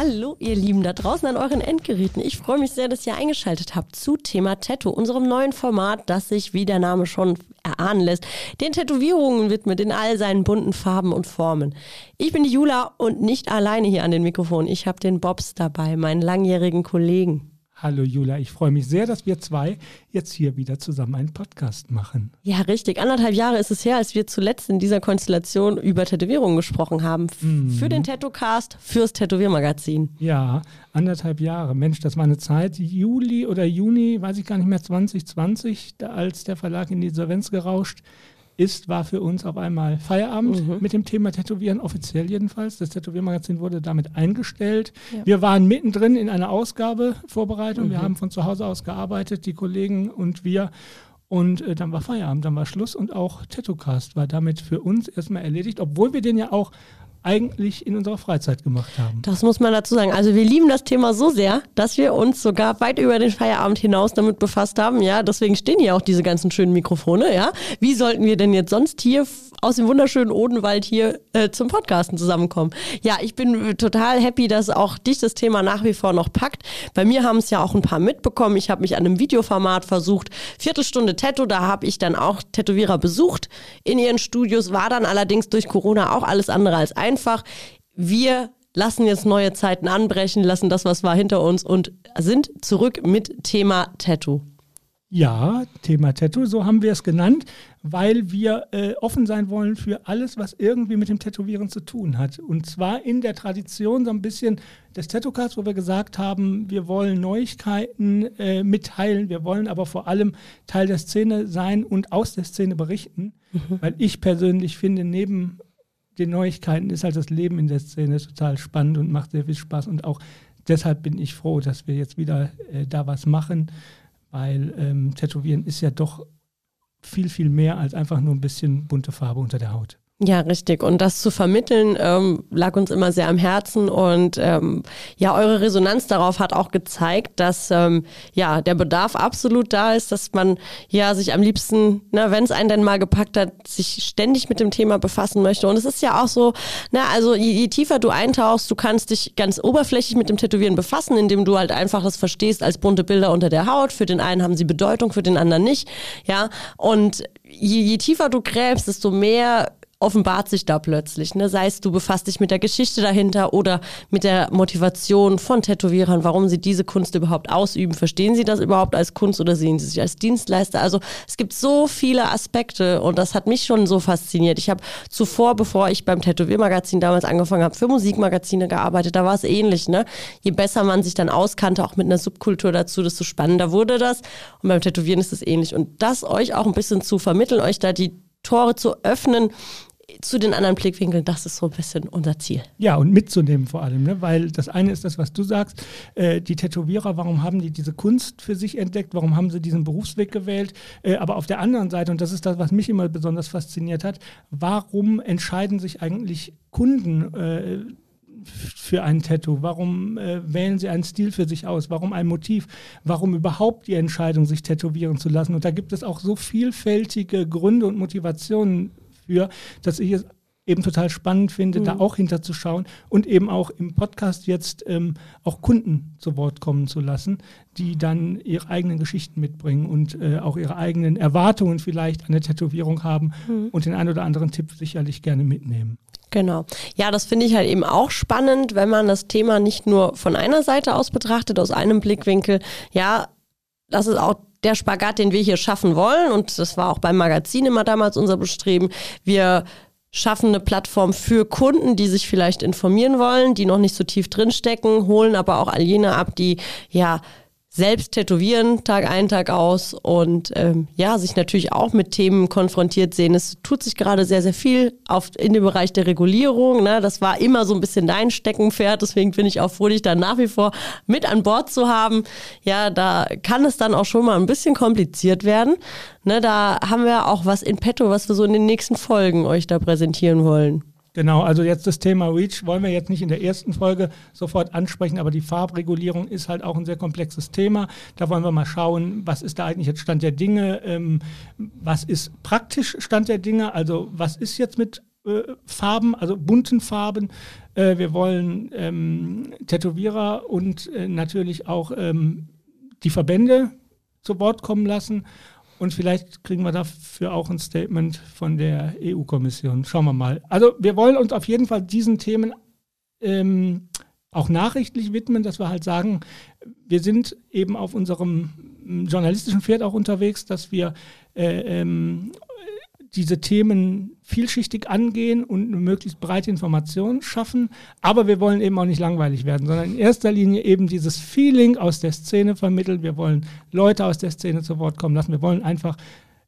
Hallo, ihr Lieben da draußen an euren Endgeräten. Ich freue mich sehr, dass ihr eingeschaltet habt zu Thema Tattoo, unserem neuen Format, das sich, wie der Name schon erahnen lässt, den Tätowierungen widmet in all seinen bunten Farben und Formen. Ich bin die Jula und nicht alleine hier an den Mikrofon. Ich habe den Bobs dabei, meinen langjährigen Kollegen. Hallo Jula, ich freue mich sehr, dass wir zwei jetzt hier wieder zusammen einen Podcast machen. Ja, richtig. Anderthalb Jahre ist es her, als wir zuletzt in dieser Konstellation über Tätowierungen gesprochen haben. Mhm. Für den Tattoo-Cast, fürs Tätowiermagazin. Ja, anderthalb Jahre. Mensch, das war eine Zeit, Juli oder Juni, weiß ich gar nicht mehr, 2020, als der Verlag in die Insolvenz gerauscht ist, war für uns auf einmal Feierabend mhm. mit dem Thema Tätowieren, offiziell jedenfalls. Das Tätowiermagazin wurde damit eingestellt. Ja. Wir waren mittendrin in einer Ausgabevorbereitung. Mhm. Wir haben von zu Hause aus gearbeitet, die Kollegen und wir. Und äh, dann war Feierabend, dann war Schluss und auch Tattoo-Cast war damit für uns erstmal erledigt, obwohl wir den ja auch eigentlich in unserer Freizeit gemacht haben. Das muss man dazu sagen. Also wir lieben das Thema so sehr, dass wir uns sogar weit über den Feierabend hinaus damit befasst haben. Ja, deswegen stehen hier auch diese ganzen schönen Mikrofone. Ja, wie sollten wir denn jetzt sonst hier aus dem wunderschönen Odenwald hier äh, zum Podcasten zusammenkommen? Ja, ich bin total happy, dass auch dich das Thema nach wie vor noch packt. Bei mir haben es ja auch ein paar mitbekommen. Ich habe mich an einem Videoformat versucht. Viertelstunde Tattoo, da habe ich dann auch Tätowierer besucht in ihren Studios. War dann allerdings durch Corona auch alles andere als ein einfach, wir lassen jetzt neue Zeiten anbrechen, lassen das, was war, hinter uns und sind zurück mit Thema Tattoo. Ja, Thema Tattoo, so haben wir es genannt, weil wir äh, offen sein wollen für alles, was irgendwie mit dem Tätowieren zu tun hat. Und zwar in der Tradition so ein bisschen des Tattoo-Cards, wo wir gesagt haben, wir wollen Neuigkeiten äh, mitteilen, wir wollen aber vor allem Teil der Szene sein und aus der Szene berichten, mhm. weil ich persönlich finde, neben den Neuigkeiten ist halt das Leben in der Szene total spannend und macht sehr viel Spaß. Und auch deshalb bin ich froh, dass wir jetzt wieder äh, da was machen, weil ähm, Tätowieren ist ja doch viel, viel mehr als einfach nur ein bisschen bunte Farbe unter der Haut. Ja, richtig. Und das zu vermitteln, ähm, lag uns immer sehr am Herzen. Und ähm, ja, eure Resonanz darauf hat auch gezeigt, dass ähm, ja der Bedarf absolut da ist, dass man ja sich am liebsten, na, wenn es einen denn mal gepackt hat, sich ständig mit dem Thema befassen möchte. Und es ist ja auch so, na, also je, je tiefer du eintauchst, du kannst dich ganz oberflächlich mit dem Tätowieren befassen, indem du halt einfach das verstehst als bunte Bilder unter der Haut. Für den einen haben sie Bedeutung, für den anderen nicht. Ja, und je, je tiefer du gräbst, desto mehr offenbart sich da plötzlich. Ne? Sei es, du befasst dich mit der Geschichte dahinter oder mit der Motivation von Tätowierern, warum sie diese Kunst überhaupt ausüben. Verstehen sie das überhaupt als Kunst oder sehen sie sich als Dienstleister? Also es gibt so viele Aspekte und das hat mich schon so fasziniert. Ich habe zuvor, bevor ich beim Tätowiermagazin damals angefangen habe, für Musikmagazine gearbeitet. Da war es ähnlich. Ne? Je besser man sich dann auskannte, auch mit einer Subkultur dazu, desto spannender wurde das. Und beim Tätowieren ist es ähnlich. Und das euch auch ein bisschen zu vermitteln, euch da die Tore zu öffnen, zu den anderen Blickwinkeln, das ist so ein bisschen unser Ziel. Ja, und mitzunehmen vor allem, ne? weil das eine ist das, was du sagst, äh, die Tätowierer, warum haben die diese Kunst für sich entdeckt, warum haben sie diesen Berufsweg gewählt, äh, aber auf der anderen Seite, und das ist das, was mich immer besonders fasziniert hat, warum entscheiden sich eigentlich Kunden äh, für ein Tattoo? Warum äh, wählen sie einen Stil für sich aus? Warum ein Motiv? Warum überhaupt die Entscheidung, sich tätowieren zu lassen? Und da gibt es auch so vielfältige Gründe und Motivationen für, dass ich es eben total spannend finde, mhm. da auch hinterzuschauen und eben auch im Podcast jetzt ähm, auch Kunden zu Wort kommen zu lassen, die dann ihre eigenen Geschichten mitbringen und äh, auch ihre eigenen Erwartungen vielleicht an eine Tätowierung haben mhm. und den einen oder anderen Tipp sicherlich gerne mitnehmen. Genau. Ja, das finde ich halt eben auch spannend, wenn man das Thema nicht nur von einer Seite aus betrachtet, aus einem Blickwinkel. Ja, das ist auch der Spagat, den wir hier schaffen wollen, und das war auch beim Magazin immer damals unser Bestreben, wir schaffen eine Plattform für Kunden, die sich vielleicht informieren wollen, die noch nicht so tief drinstecken, holen aber auch all jene ab, die ja selbst tätowieren, Tag ein, Tag aus und ähm, ja, sich natürlich auch mit Themen konfrontiert sehen. Es tut sich gerade sehr, sehr viel auf, in dem Bereich der Regulierung. Ne? Das war immer so ein bisschen dein Steckenpferd, deswegen bin ich auch froh, dich da nach wie vor mit an Bord zu haben. Ja, da kann es dann auch schon mal ein bisschen kompliziert werden. Ne? Da haben wir auch was in petto, was wir so in den nächsten Folgen euch da präsentieren wollen. Genau, also jetzt das Thema REACH wollen wir jetzt nicht in der ersten Folge sofort ansprechen, aber die Farbregulierung ist halt auch ein sehr komplexes Thema. Da wollen wir mal schauen, was ist da eigentlich jetzt Stand der Dinge, ähm, was ist praktisch Stand der Dinge, also was ist jetzt mit Farben, also bunten Farben. Äh, wir wollen ähm, Tätowierer und äh, natürlich auch ähm, die Verbände zu Wort kommen lassen. Und vielleicht kriegen wir dafür auch ein Statement von der EU-Kommission. Schauen wir mal. Also wir wollen uns auf jeden Fall diesen Themen ähm, auch nachrichtlich widmen, dass wir halt sagen, wir sind eben auf unserem journalistischen Pferd auch unterwegs, dass wir äh, ähm, diese Themen vielschichtig angehen und eine möglichst breite Information schaffen. Aber wir wollen eben auch nicht langweilig werden, sondern in erster Linie eben dieses Feeling aus der Szene vermitteln. Wir wollen Leute aus der Szene zu Wort kommen lassen. Wir wollen einfach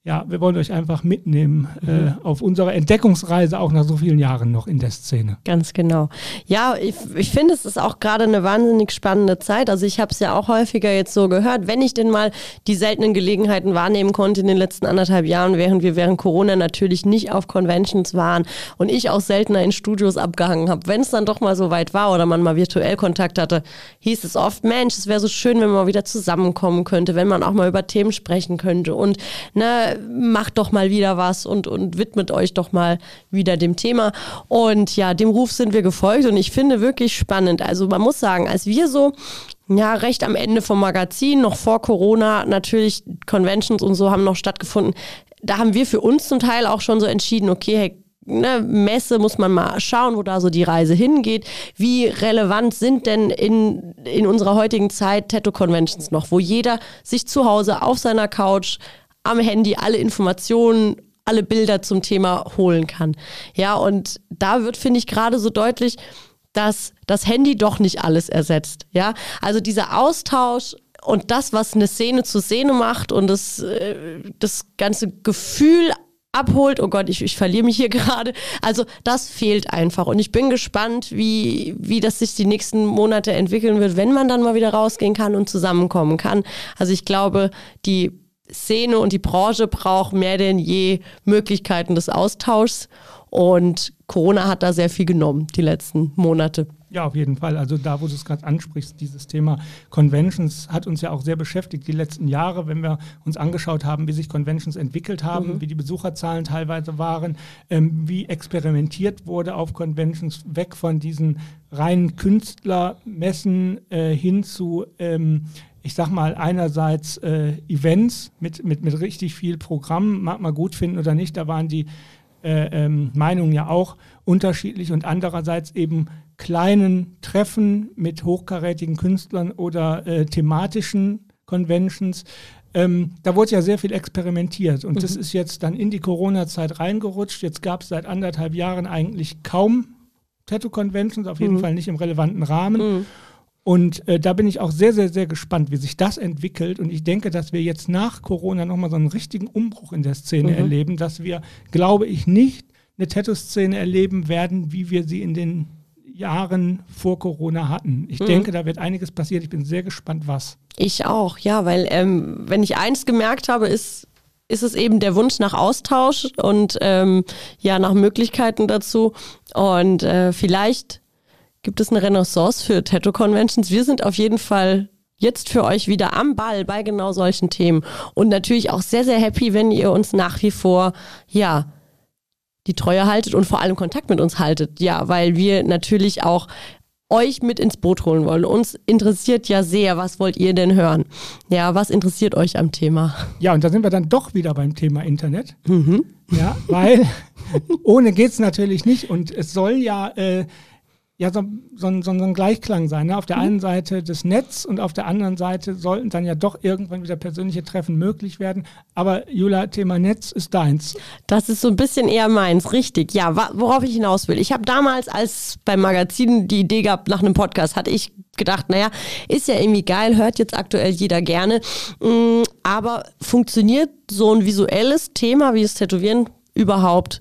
ja, wir wollen euch einfach mitnehmen äh, mhm. äh, auf unserer Entdeckungsreise, auch nach so vielen Jahren noch in der Szene. Ganz genau. Ja, ich, ich finde, es ist auch gerade eine wahnsinnig spannende Zeit. Also ich habe es ja auch häufiger jetzt so gehört, wenn ich denn mal die seltenen Gelegenheiten wahrnehmen konnte in den letzten anderthalb Jahren, während wir während Corona natürlich nicht auf Conventions waren und ich auch seltener in Studios abgehangen habe. Wenn es dann doch mal so weit war oder man mal virtuell Kontakt hatte, hieß es oft, Mensch, es wäre so schön, wenn man mal wieder zusammenkommen könnte, wenn man auch mal über Themen sprechen könnte. Und ne, macht doch mal wieder was und, und widmet euch doch mal wieder dem Thema. Und ja, dem Ruf sind wir gefolgt und ich finde wirklich spannend. Also man muss sagen, als wir so ja, recht am Ende vom Magazin, noch vor Corona, natürlich Conventions und so haben noch stattgefunden. Da haben wir für uns zum Teil auch schon so entschieden, okay, hey, ne, Messe muss man mal schauen, wo da so die Reise hingeht. Wie relevant sind denn in, in unserer heutigen Zeit Tattoo-Conventions noch, wo jeder sich zu Hause auf seiner Couch am Handy alle Informationen, alle Bilder zum Thema holen kann. Ja, und da wird, finde ich, gerade so deutlich, dass das Handy doch nicht alles ersetzt. Ja, also dieser Austausch und das, was eine Szene zu Szene macht und das, äh, das ganze Gefühl abholt. Oh Gott, ich, ich verliere mich hier gerade. Also das fehlt einfach. Und ich bin gespannt, wie, wie das sich die nächsten Monate entwickeln wird, wenn man dann mal wieder rausgehen kann und zusammenkommen kann. Also ich glaube, die Szene und die Branche braucht mehr denn je Möglichkeiten des Austauschs. Und Corona hat da sehr viel genommen, die letzten Monate. Ja, auf jeden Fall. Also da, wo du es gerade ansprichst, dieses Thema Conventions hat uns ja auch sehr beschäftigt die letzten Jahre, wenn wir uns angeschaut haben, wie sich Conventions entwickelt haben, mhm. wie die Besucherzahlen teilweise waren, ähm, wie experimentiert wurde auf Conventions, weg von diesen reinen Künstlermessen äh, hin zu ähm, ich sag mal, einerseits äh, Events mit, mit, mit richtig viel Programm, mag man gut finden oder nicht, da waren die äh, ähm, Meinungen ja auch unterschiedlich und andererseits eben kleinen Treffen mit hochkarätigen Künstlern oder äh, thematischen Conventions. Ähm, da wurde ja sehr viel experimentiert und mhm. das ist jetzt dann in die Corona-Zeit reingerutscht. Jetzt gab es seit anderthalb Jahren eigentlich kaum Tattoo-Conventions, auf jeden mhm. Fall nicht im relevanten Rahmen. Mhm. Und äh, da bin ich auch sehr, sehr, sehr gespannt, wie sich das entwickelt. Und ich denke, dass wir jetzt nach Corona nochmal so einen richtigen Umbruch in der Szene mhm. erleben, dass wir, glaube ich, nicht eine Tattoo-Szene erleben werden, wie wir sie in den Jahren vor Corona hatten. Ich mhm. denke, da wird einiges passiert. Ich bin sehr gespannt, was. Ich auch, ja, weil ähm, wenn ich eins gemerkt habe, ist, ist es eben der Wunsch nach Austausch und ähm, ja, nach Möglichkeiten dazu. Und äh, vielleicht gibt es eine Renaissance für Tattoo-Conventions. Wir sind auf jeden Fall jetzt für euch wieder am Ball bei genau solchen Themen. Und natürlich auch sehr, sehr happy, wenn ihr uns nach wie vor, ja, die Treue haltet und vor allem Kontakt mit uns haltet. Ja, weil wir natürlich auch euch mit ins Boot holen wollen. Uns interessiert ja sehr, was wollt ihr denn hören? Ja, was interessiert euch am Thema? Ja, und da sind wir dann doch wieder beim Thema Internet. Mhm. Ja, weil ohne geht es natürlich nicht. Und es soll ja äh, ja so, so, so, ein Gleichklang sein. Ne? Auf der mhm. einen Seite das Netz und auf der anderen Seite sollten dann ja doch irgendwann wieder persönliche Treffen möglich werden. Aber Jula, Thema Netz ist deins. Das ist so ein bisschen eher meins, richtig. Ja, worauf ich hinaus will. Ich habe damals, als beim Magazin die Idee gab nach einem Podcast, hatte ich gedacht, naja, ist ja irgendwie geil, hört jetzt aktuell jeder gerne. Mm, aber funktioniert so ein visuelles Thema wie das Tätowieren überhaupt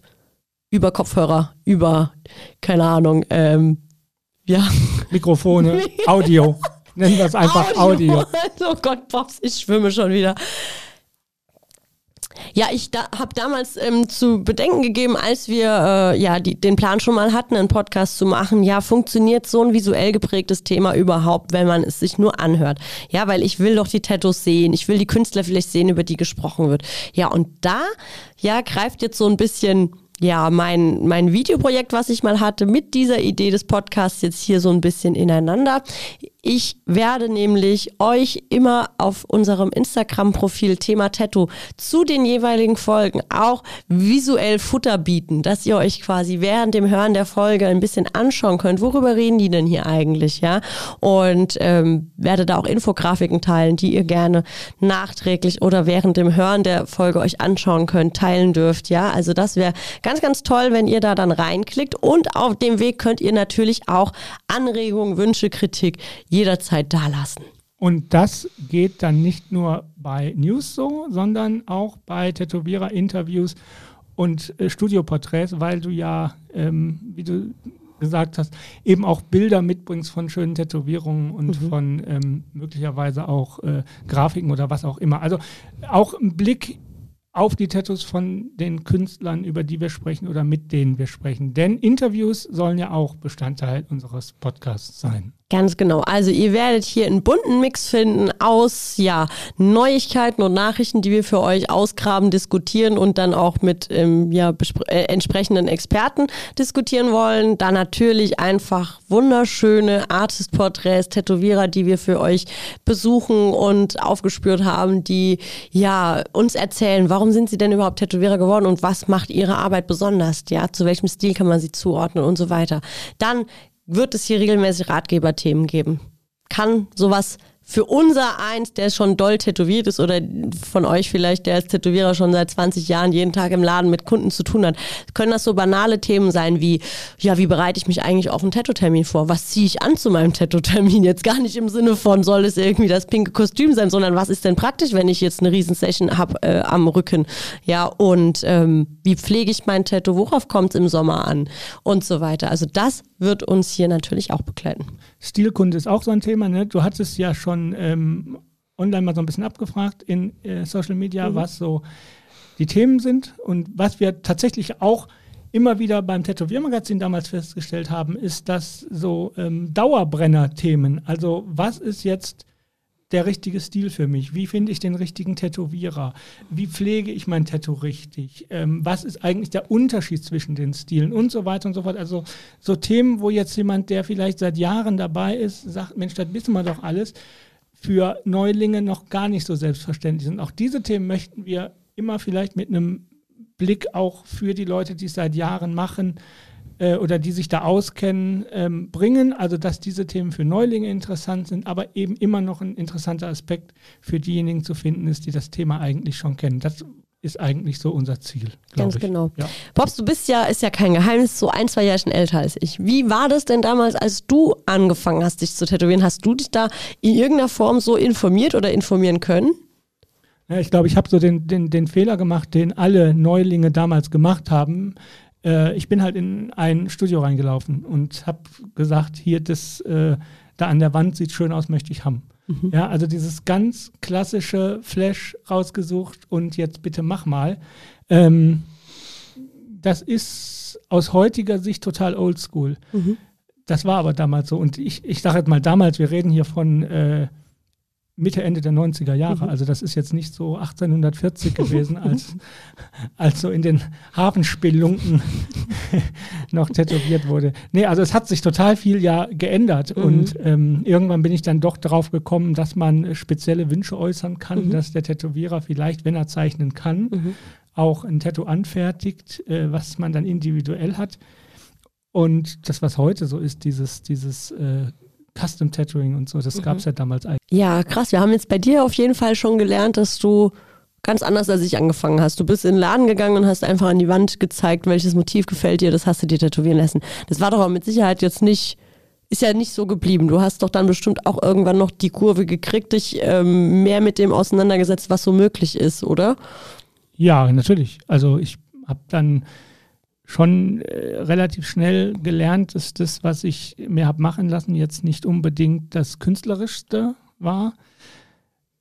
über Kopfhörer, über, keine Ahnung, ähm, ja. Mikrofone, Audio. Nennen wir es einfach Audio. Audio. Oh Gott, Pops, ich schwimme schon wieder. Ja, ich da, habe damals ähm, zu bedenken gegeben, als wir äh, ja die, den Plan schon mal hatten, einen Podcast zu machen. Ja, funktioniert so ein visuell geprägtes Thema überhaupt, wenn man es sich nur anhört? Ja, weil ich will doch die Tattoos sehen, ich will die Künstler vielleicht sehen, über die gesprochen wird. Ja, und da ja greift jetzt so ein bisschen ja, mein, mein Videoprojekt, was ich mal hatte, mit dieser Idee des Podcasts jetzt hier so ein bisschen ineinander. Ich werde nämlich euch immer auf unserem Instagram-Profil Thema Tattoo zu den jeweiligen Folgen auch visuell Futter bieten, dass ihr euch quasi während dem Hören der Folge ein bisschen anschauen könnt, worüber reden die denn hier eigentlich, ja? Und ähm, werde da auch Infografiken teilen, die ihr gerne nachträglich oder während dem Hören der Folge euch anschauen könnt, teilen dürft, ja? Also das wäre ganz, ganz toll, wenn ihr da dann reinklickt und auf dem Weg könnt ihr natürlich auch Anregungen, Wünsche, Kritik jederzeit da lassen. Und das geht dann nicht nur bei News so, sondern auch bei Tätowierer-Interviews und äh, Studioporträts, weil du ja, ähm, wie du gesagt hast, eben auch Bilder mitbringst von schönen Tätowierungen und mhm. von ähm, möglicherweise auch äh, Grafiken oder was auch immer. Also auch ein Blick auf die Tattoos von den Künstlern, über die wir sprechen oder mit denen wir sprechen. Denn Interviews sollen ja auch Bestandteil unseres Podcasts sein. Ganz genau. Also ihr werdet hier einen bunten Mix finden aus ja, Neuigkeiten und Nachrichten, die wir für euch ausgraben, diskutieren und dann auch mit ähm, ja, äh, entsprechenden Experten diskutieren wollen. Dann natürlich einfach wunderschöne Artist-Porträts, Tätowierer, die wir für euch besuchen und aufgespürt haben, die ja uns erzählen, warum sind sie denn überhaupt Tätowierer geworden und was macht ihre Arbeit besonders, ja, zu welchem Stil kann man sie zuordnen und so weiter. Dann wird es hier regelmäßig Ratgeberthemen geben. Kann sowas für unser eins, der schon doll tätowiert ist oder von euch vielleicht, der als Tätowierer schon seit 20 Jahren jeden Tag im Laden mit Kunden zu tun hat, können das so banale Themen sein wie, ja, wie bereite ich mich eigentlich auf einen Tattoo-Termin vor? Was ziehe ich an zu meinem Tattoo-Termin? Jetzt gar nicht im Sinne von, soll es irgendwie das pinke Kostüm sein, sondern was ist denn praktisch, wenn ich jetzt eine Riesensession habe äh, am Rücken? Ja, und ähm, wie pflege ich mein Tattoo? Worauf kommt es im Sommer an? Und so weiter. Also das wird uns hier natürlich auch begleiten. Stilkunde ist auch so ein Thema. Ne? Du hattest ja schon ähm, online mal so ein bisschen abgefragt in äh, Social Media, mhm. was so die Themen sind. Und was wir tatsächlich auch immer wieder beim Tätowiermagazin damals festgestellt haben, ist, dass so ähm, Dauerbrenner-Themen, also was ist jetzt der richtige Stil für mich? Wie finde ich den richtigen Tätowierer? Wie pflege ich mein Tattoo richtig? Ähm, was ist eigentlich der Unterschied zwischen den Stilen und so weiter und so fort? Also so Themen, wo jetzt jemand, der vielleicht seit Jahren dabei ist, sagt, Mensch, das wissen wir doch alles, für Neulinge noch gar nicht so selbstverständlich sind. Auch diese Themen möchten wir immer vielleicht mit einem Blick auch für die Leute, die es seit Jahren machen, äh, oder die sich da auskennen, ähm, bringen. Also dass diese Themen für Neulinge interessant sind, aber eben immer noch ein interessanter Aspekt für diejenigen zu finden ist, die das Thema eigentlich schon kennen. Das ist eigentlich so unser Ziel. Ganz ich. genau. Ja. Pops, du bist ja, ist ja kein Geheimnis, so ein, zwei Jahre älter als ich. Wie war das denn damals, als du angefangen hast, dich zu tätowieren? Hast du dich da in irgendeiner Form so informiert oder informieren können? Ja, ich glaube, ich habe so den, den, den Fehler gemacht, den alle Neulinge damals gemacht haben äh, ich bin halt in ein Studio reingelaufen und habe gesagt, hier das äh, da an der Wand sieht schön aus, möchte ich haben. Mhm. Ja, also dieses ganz klassische Flash rausgesucht und jetzt bitte mach mal. Ähm, das ist aus heutiger Sicht total oldschool. Mhm. Das war aber damals so. Und ich, ich sage jetzt mal damals, wir reden hier von äh, Mitte, Ende der 90er Jahre. Mhm. Also das ist jetzt nicht so 1840 gewesen, als, als so in den Hafenspelunken noch tätowiert wurde. Nee, also es hat sich total viel ja geändert. Mhm. Und ähm, irgendwann bin ich dann doch darauf gekommen, dass man spezielle Wünsche äußern kann, mhm. dass der Tätowierer vielleicht, wenn er zeichnen kann, mhm. auch ein Tattoo anfertigt, äh, was man dann individuell hat. Und das, was heute so ist, dieses, dieses äh, Custom Tattooing und so, das mhm. gab es ja damals eigentlich. Ja, krass. Wir haben jetzt bei dir auf jeden Fall schon gelernt, dass du ganz anders als ich angefangen hast. Du bist in den Laden gegangen und hast einfach an die Wand gezeigt, welches Motiv gefällt dir, das hast du dir tätowieren lassen. Das war doch aber mit Sicherheit jetzt nicht, ist ja nicht so geblieben. Du hast doch dann bestimmt auch irgendwann noch die Kurve gekriegt, dich ähm, mehr mit dem auseinandergesetzt, was so möglich ist, oder? Ja, natürlich. Also ich habe dann schon äh, relativ schnell gelernt, dass das, was ich mir habe machen lassen, jetzt nicht unbedingt das künstlerischste war.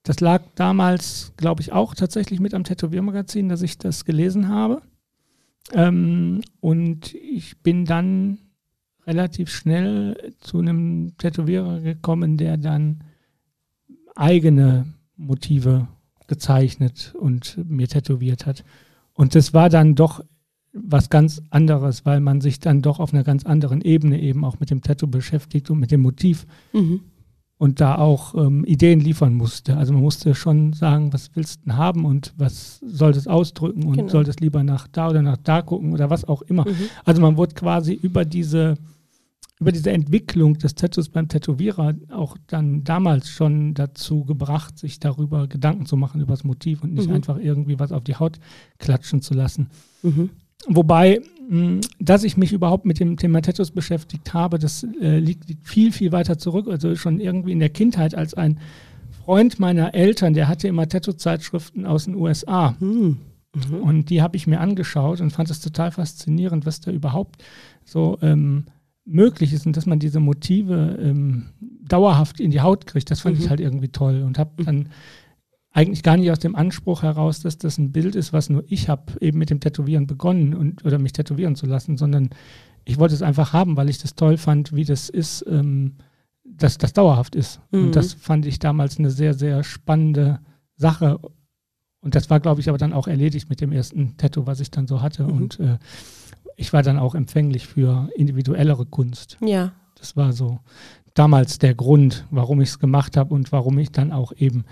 Das lag damals, glaube ich, auch tatsächlich mit am Tätowiermagazin, dass ich das gelesen habe. Ähm, und ich bin dann relativ schnell zu einem Tätowierer gekommen, der dann eigene Motive gezeichnet und mir tätowiert hat. Und das war dann doch was ganz anderes, weil man sich dann doch auf einer ganz anderen Ebene eben auch mit dem Tattoo beschäftigt und mit dem Motiv. Mhm. Und da auch ähm, Ideen liefern musste. Also man musste schon sagen, was willst du denn haben und was soll das ausdrücken und genau. soll das lieber nach da oder nach da gucken oder was auch immer. Mhm. Also man wurde quasi über diese über diese Entwicklung des Tattoos beim Tätowierer auch dann damals schon dazu gebracht, sich darüber Gedanken zu machen, über das Motiv und nicht mhm. einfach irgendwie was auf die Haut klatschen zu lassen. Mhm. Wobei, mh, dass ich mich überhaupt mit dem Thema Tattoos beschäftigt habe, das äh, liegt, liegt viel, viel weiter zurück. Also schon irgendwie in der Kindheit als ein Freund meiner Eltern, der hatte immer Tattoo-Zeitschriften aus den USA. Mhm. Mhm. Und die habe ich mir angeschaut und fand es total faszinierend, was da überhaupt so ähm, möglich ist und dass man diese Motive ähm, dauerhaft in die Haut kriegt, das fand mhm. ich halt irgendwie toll und habe mhm. dann eigentlich gar nicht aus dem Anspruch heraus, dass das ein Bild ist, was nur ich habe, eben mit dem Tätowieren begonnen und oder mich tätowieren zu lassen, sondern ich wollte es einfach haben, weil ich das toll fand, wie das ist, ähm, dass das dauerhaft ist. Mhm. Und das fand ich damals eine sehr, sehr spannende Sache. Und das war, glaube ich, aber dann auch erledigt mit dem ersten Tattoo, was ich dann so hatte. Mhm. Und äh, ich war dann auch empfänglich für individuellere Kunst. Ja. Das war so damals der Grund, warum ich es gemacht habe und warum ich dann auch eben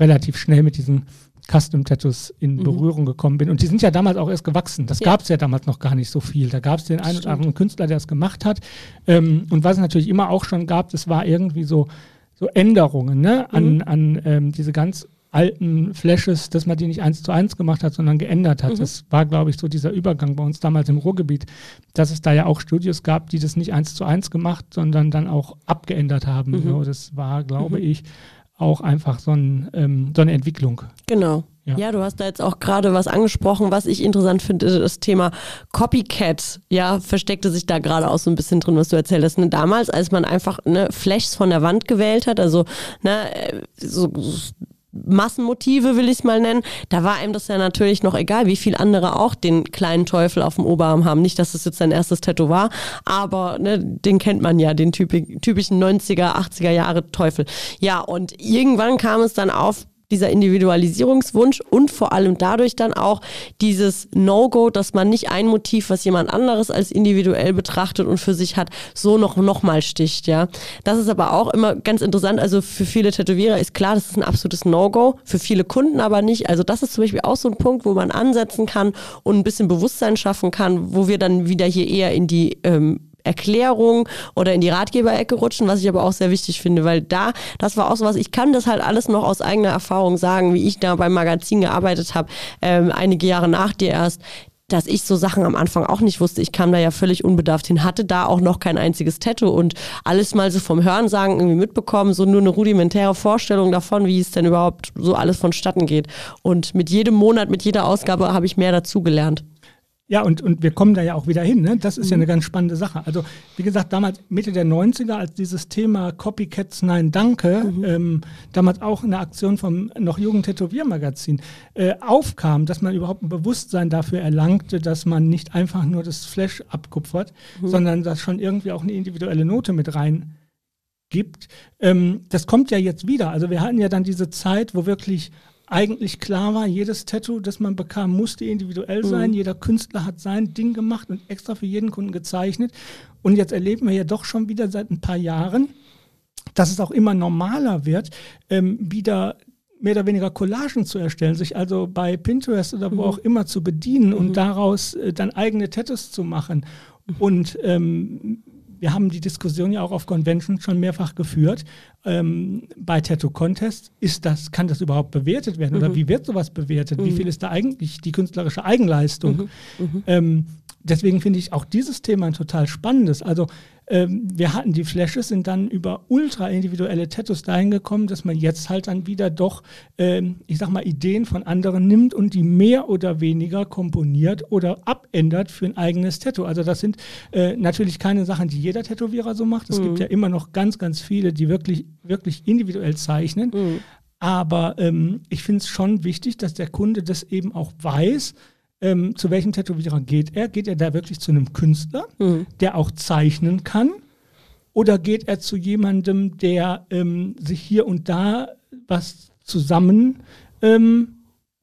relativ schnell mit diesen Custom-Tattoos in mhm. Berührung gekommen bin. Und die sind ja damals auch erst gewachsen. Das ja. gab es ja damals noch gar nicht so viel. Da gab es den einen oder anderen Künstler, der es gemacht hat. Ähm, und was es natürlich immer auch schon gab, das war irgendwie so, so Änderungen ne? an, mhm. an ähm, diese ganz alten Flashes, dass man die nicht eins zu eins gemacht hat, sondern geändert hat. Mhm. Das war, glaube ich, so dieser Übergang bei uns damals im Ruhrgebiet, dass es da ja auch Studios gab, die das nicht eins zu eins gemacht, sondern dann auch abgeändert haben. Mhm. So, das war, glaube mhm. ich, auch einfach so, ein, ähm, so eine Entwicklung. Genau. Ja. ja. du hast da jetzt auch gerade was angesprochen, was ich interessant finde, das Thema Copycat, ja, versteckte sich da gerade auch so ein bisschen drin, was du erzählt hast. Ne, damals, als man einfach ne, Flashs von der Wand gewählt hat, also ne, äh, so Massenmotive, will ich es mal nennen, da war einem das ja natürlich noch egal, wie viel andere auch den kleinen Teufel auf dem Oberarm haben. Nicht, dass das jetzt sein erstes Tattoo war, aber ne, den kennt man ja, den typischen 90er, 80er Jahre Teufel. Ja, und irgendwann kam es dann auf, dieser Individualisierungswunsch und vor allem dadurch dann auch dieses No-Go, dass man nicht ein Motiv, was jemand anderes als individuell betrachtet und für sich hat, so noch, noch mal sticht, ja. Das ist aber auch immer ganz interessant. Also für viele Tätowierer ist klar, das ist ein absolutes No-Go, für viele Kunden aber nicht. Also das ist zum Beispiel auch so ein Punkt, wo man ansetzen kann und ein bisschen Bewusstsein schaffen kann, wo wir dann wieder hier eher in die ähm, Erklärung oder in die Ratgeberecke rutschen, was ich aber auch sehr wichtig finde, weil da, das war auch so was, ich kann das halt alles noch aus eigener Erfahrung sagen, wie ich da beim Magazin gearbeitet habe, ähm, einige Jahre nach dir erst dass ich so Sachen am Anfang auch nicht wusste. Ich kam da ja völlig unbedarft hin, hatte da auch noch kein einziges Tattoo und alles mal so vom Hörensagen irgendwie mitbekommen, so nur eine rudimentäre Vorstellung davon, wie es denn überhaupt so alles vonstatten geht. Und mit jedem Monat, mit jeder Ausgabe habe ich mehr dazugelernt. Ja, und, und wir kommen da ja auch wieder hin. Ne? Das ist mhm. ja eine ganz spannende Sache. Also, wie gesagt, damals Mitte der 90er, als dieses Thema Copycats Nein Danke, mhm. ähm, damals auch eine Aktion vom noch jungen Tätowiermagazin, äh, aufkam, dass man überhaupt ein Bewusstsein dafür erlangte, dass man nicht einfach nur das Flash abkupfert, mhm. sondern dass schon irgendwie auch eine individuelle Note mit rein gibt. Ähm, das kommt ja jetzt wieder. Also wir hatten ja dann diese Zeit, wo wirklich eigentlich klar war, jedes Tattoo, das man bekam, musste individuell sein. Mhm. Jeder Künstler hat sein Ding gemacht und extra für jeden Kunden gezeichnet. Und jetzt erleben wir ja doch schon wieder seit ein paar Jahren, dass es auch immer normaler wird, ähm, wieder mehr oder weniger Collagen zu erstellen, sich also bei Pinterest oder wo mhm. auch immer zu bedienen mhm. und daraus äh, dann eigene Tattoos zu machen. Mhm. Und ähm, wir haben die Diskussion ja auch auf Convention schon mehrfach geführt. Ähm, bei Tattoo Contest ist das, kann das überhaupt bewertet werden? Mhm. Oder wie wird sowas bewertet? Mhm. Wie viel ist da eigentlich die künstlerische Eigenleistung? Mhm. mhm. Ähm, deswegen finde ich auch dieses Thema ein total spannendes. Also ähm, wir hatten die Flashes, sind dann über ultra individuelle Tattoos dahin gekommen, dass man jetzt halt dann wieder doch, ähm, ich sag mal, Ideen von anderen nimmt und die mehr oder weniger komponiert oder abändert für ein eigenes Tattoo. Also das sind äh, natürlich keine Sachen, die jeder Tätowierer so macht. Es mhm. gibt ja immer noch ganz, ganz viele, die wirklich, wirklich individuell zeichnen. Mhm. Aber ähm, ich finde es schon wichtig, dass der Kunde das eben auch weiß ähm, zu welchem Tätowierer geht er? Geht er da wirklich zu einem Künstler, mhm. der auch zeichnen kann? Oder geht er zu jemandem, der ähm, sich hier und da was zusammen ähm,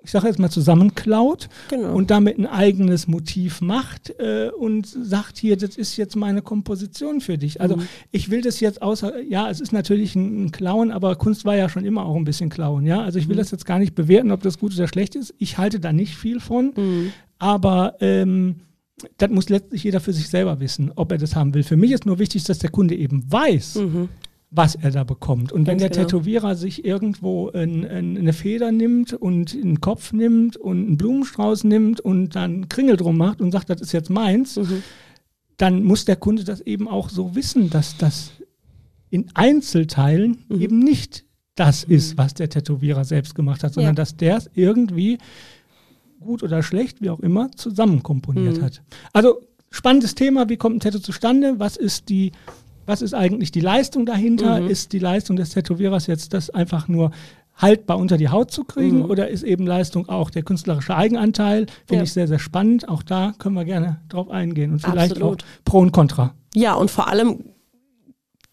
ich sage jetzt mal, zusammenklaut Genau. und damit ein eigenes Motiv macht äh, und sagt hier, das ist jetzt meine Komposition für dich. Also Mhm. ich will das jetzt außer, ja, es ist natürlich ein, ein Clown, aber Kunst war ja schon immer auch ein bisschen Clown, ja. Also ich will Mhm. das jetzt gar nicht bewerten, ob das gut oder schlecht ist. Ich halte da nicht viel von, Mhm. aber ähm, das muss letztlich jeder für sich selber wissen, ob er das haben will. Für mich ist nur wichtig, dass der Kunde eben weiß, Mhm. Was er da bekommt. Und wenn Ganz der genau. Tätowierer sich irgendwo ein, ein, eine Feder nimmt und einen Kopf nimmt und einen Blumenstrauß nimmt und dann Kringel drum macht und sagt, das ist jetzt meins, Mhm. dann muss der Kunde das eben auch so wissen, dass das in Einzelteilen Mhm. eben nicht das ist, was der Tätowierer selbst gemacht hat, sondern Ja. dass der es irgendwie gut oder schlecht, wie auch immer, zusammenkomponiert Mhm. hat. Also spannendes Thema, wie kommt ein Tattoo zustande? Was ist die, was ist eigentlich die Leistung dahinter? Mhm. Ist die Leistung des Tätowierers jetzt das einfach nur haltbar unter die Haut zu kriegen Mhm. oder ist eben Leistung auch der künstlerische Eigenanteil? Finde Ja. ich sehr, sehr spannend. Auch da können wir gerne drauf eingehen und vielleicht Absolut. auch Pro und Contra. Ja, und vor allem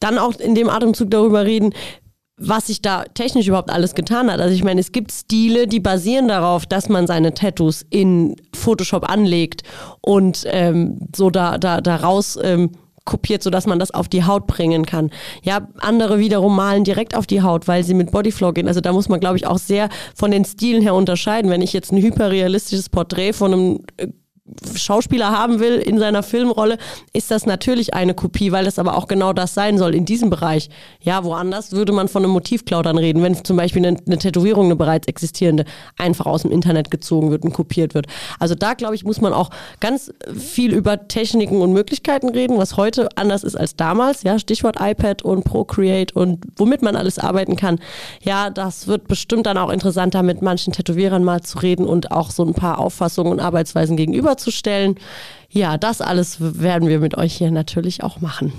dann auch in dem Atemzug darüber reden, was sich da technisch überhaupt alles getan hat. Also ich meine, es gibt Stile, die basieren darauf, dass man seine Tattoos in Photoshop anlegt und ähm, so da, da, da raus ähm, kopiert, sodass man das auf die Haut bringen kann. Ja, andere wiederum malen direkt auf die Haut, weil sie mit Bodyflow gehen. Also da muss man, glaube ich, auch sehr von den Stilen her unterscheiden. Wenn ich jetzt ein hyperrealistisches Porträt von einem äh, Schauspieler haben will in seiner Filmrolle, ist das natürlich eine Kopie, weil das aber auch genau das sein soll in diesem Bereich. Ja, woanders würde man von einem Motivklau dann reden, wenn zum Beispiel eine, eine Tätowierung, eine bereits existierende, einfach aus dem Internet gezogen wird und kopiert wird. Also da, glaube ich, muss man auch ganz viel über Techniken und Möglichkeiten reden, was heute anders ist als damals. Ja, Stichwort iPad und Procreate und womit man alles arbeiten kann. Ja, das wird bestimmt dann auch interessanter, mit manchen Tätowierern mal zu reden und auch so ein paar Auffassungen und Arbeitsweisen gegenüberzustellen. Ja, das alles werden wir mit euch hier natürlich auch machen.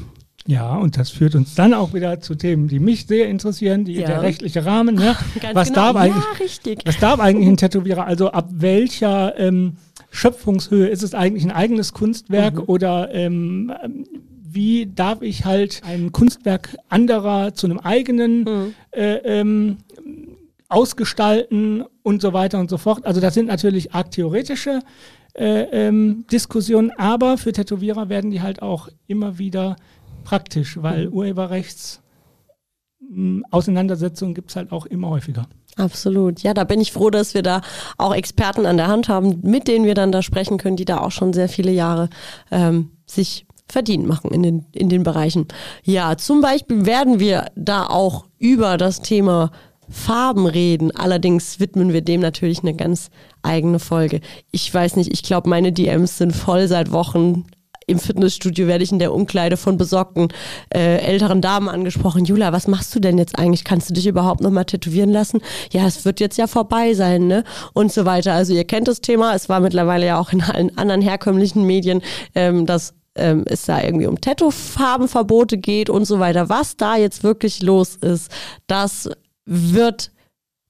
Ja, und das führt uns dann auch wieder zu Themen, die mich sehr interessieren, die, Ja. der rechtliche Rahmen. Ne? Ganz Was, genau. darf eigentlich, ja, richtig. was darf eigentlich ein Tätowierer? Also ab welcher ähm, Schöpfungshöhe ist es eigentlich ein eigenes Kunstwerk Mhm. oder ähm, wie darf ich halt ein Kunstwerk anderer zu einem eigenen Mhm. äh, ähm, ausgestalten und so weiter und so fort. Also das sind natürlich arg theoretische äh, ähm, Diskussionen, aber für Tätowierer werden die halt auch immer wieder praktisch, weil Urheberrechts mh, Auseinandersetzungen gibt es halt auch immer häufiger. Absolut. Ja, da bin ich froh, dass wir da auch Experten an der Hand haben, mit denen wir dann da sprechen können, die da auch schon sehr viele Jahre ähm, sich verdient machen in den, in den Bereichen. Ja, zum Beispiel werden wir da auch über das Thema Farben reden. Allerdings widmen wir dem natürlich eine ganz eigene Folge. Ich weiß nicht, ich glaube, meine DMs sind voll seit Wochen. Im Fitnessstudio werde ich in der Umkleide von besorgten äh, älteren Damen angesprochen. Jula, was machst du denn jetzt eigentlich? Kannst du dich überhaupt noch mal tätowieren lassen? Ja, es wird jetzt ja vorbei sein, ne? Und so weiter. Also ihr kennt das Thema. Es war mittlerweile ja auch in allen anderen herkömmlichen Medien, ähm, dass ähm, es da irgendwie um Tattoo-Farbenverbote geht und so weiter. Was da jetzt wirklich los ist, das wird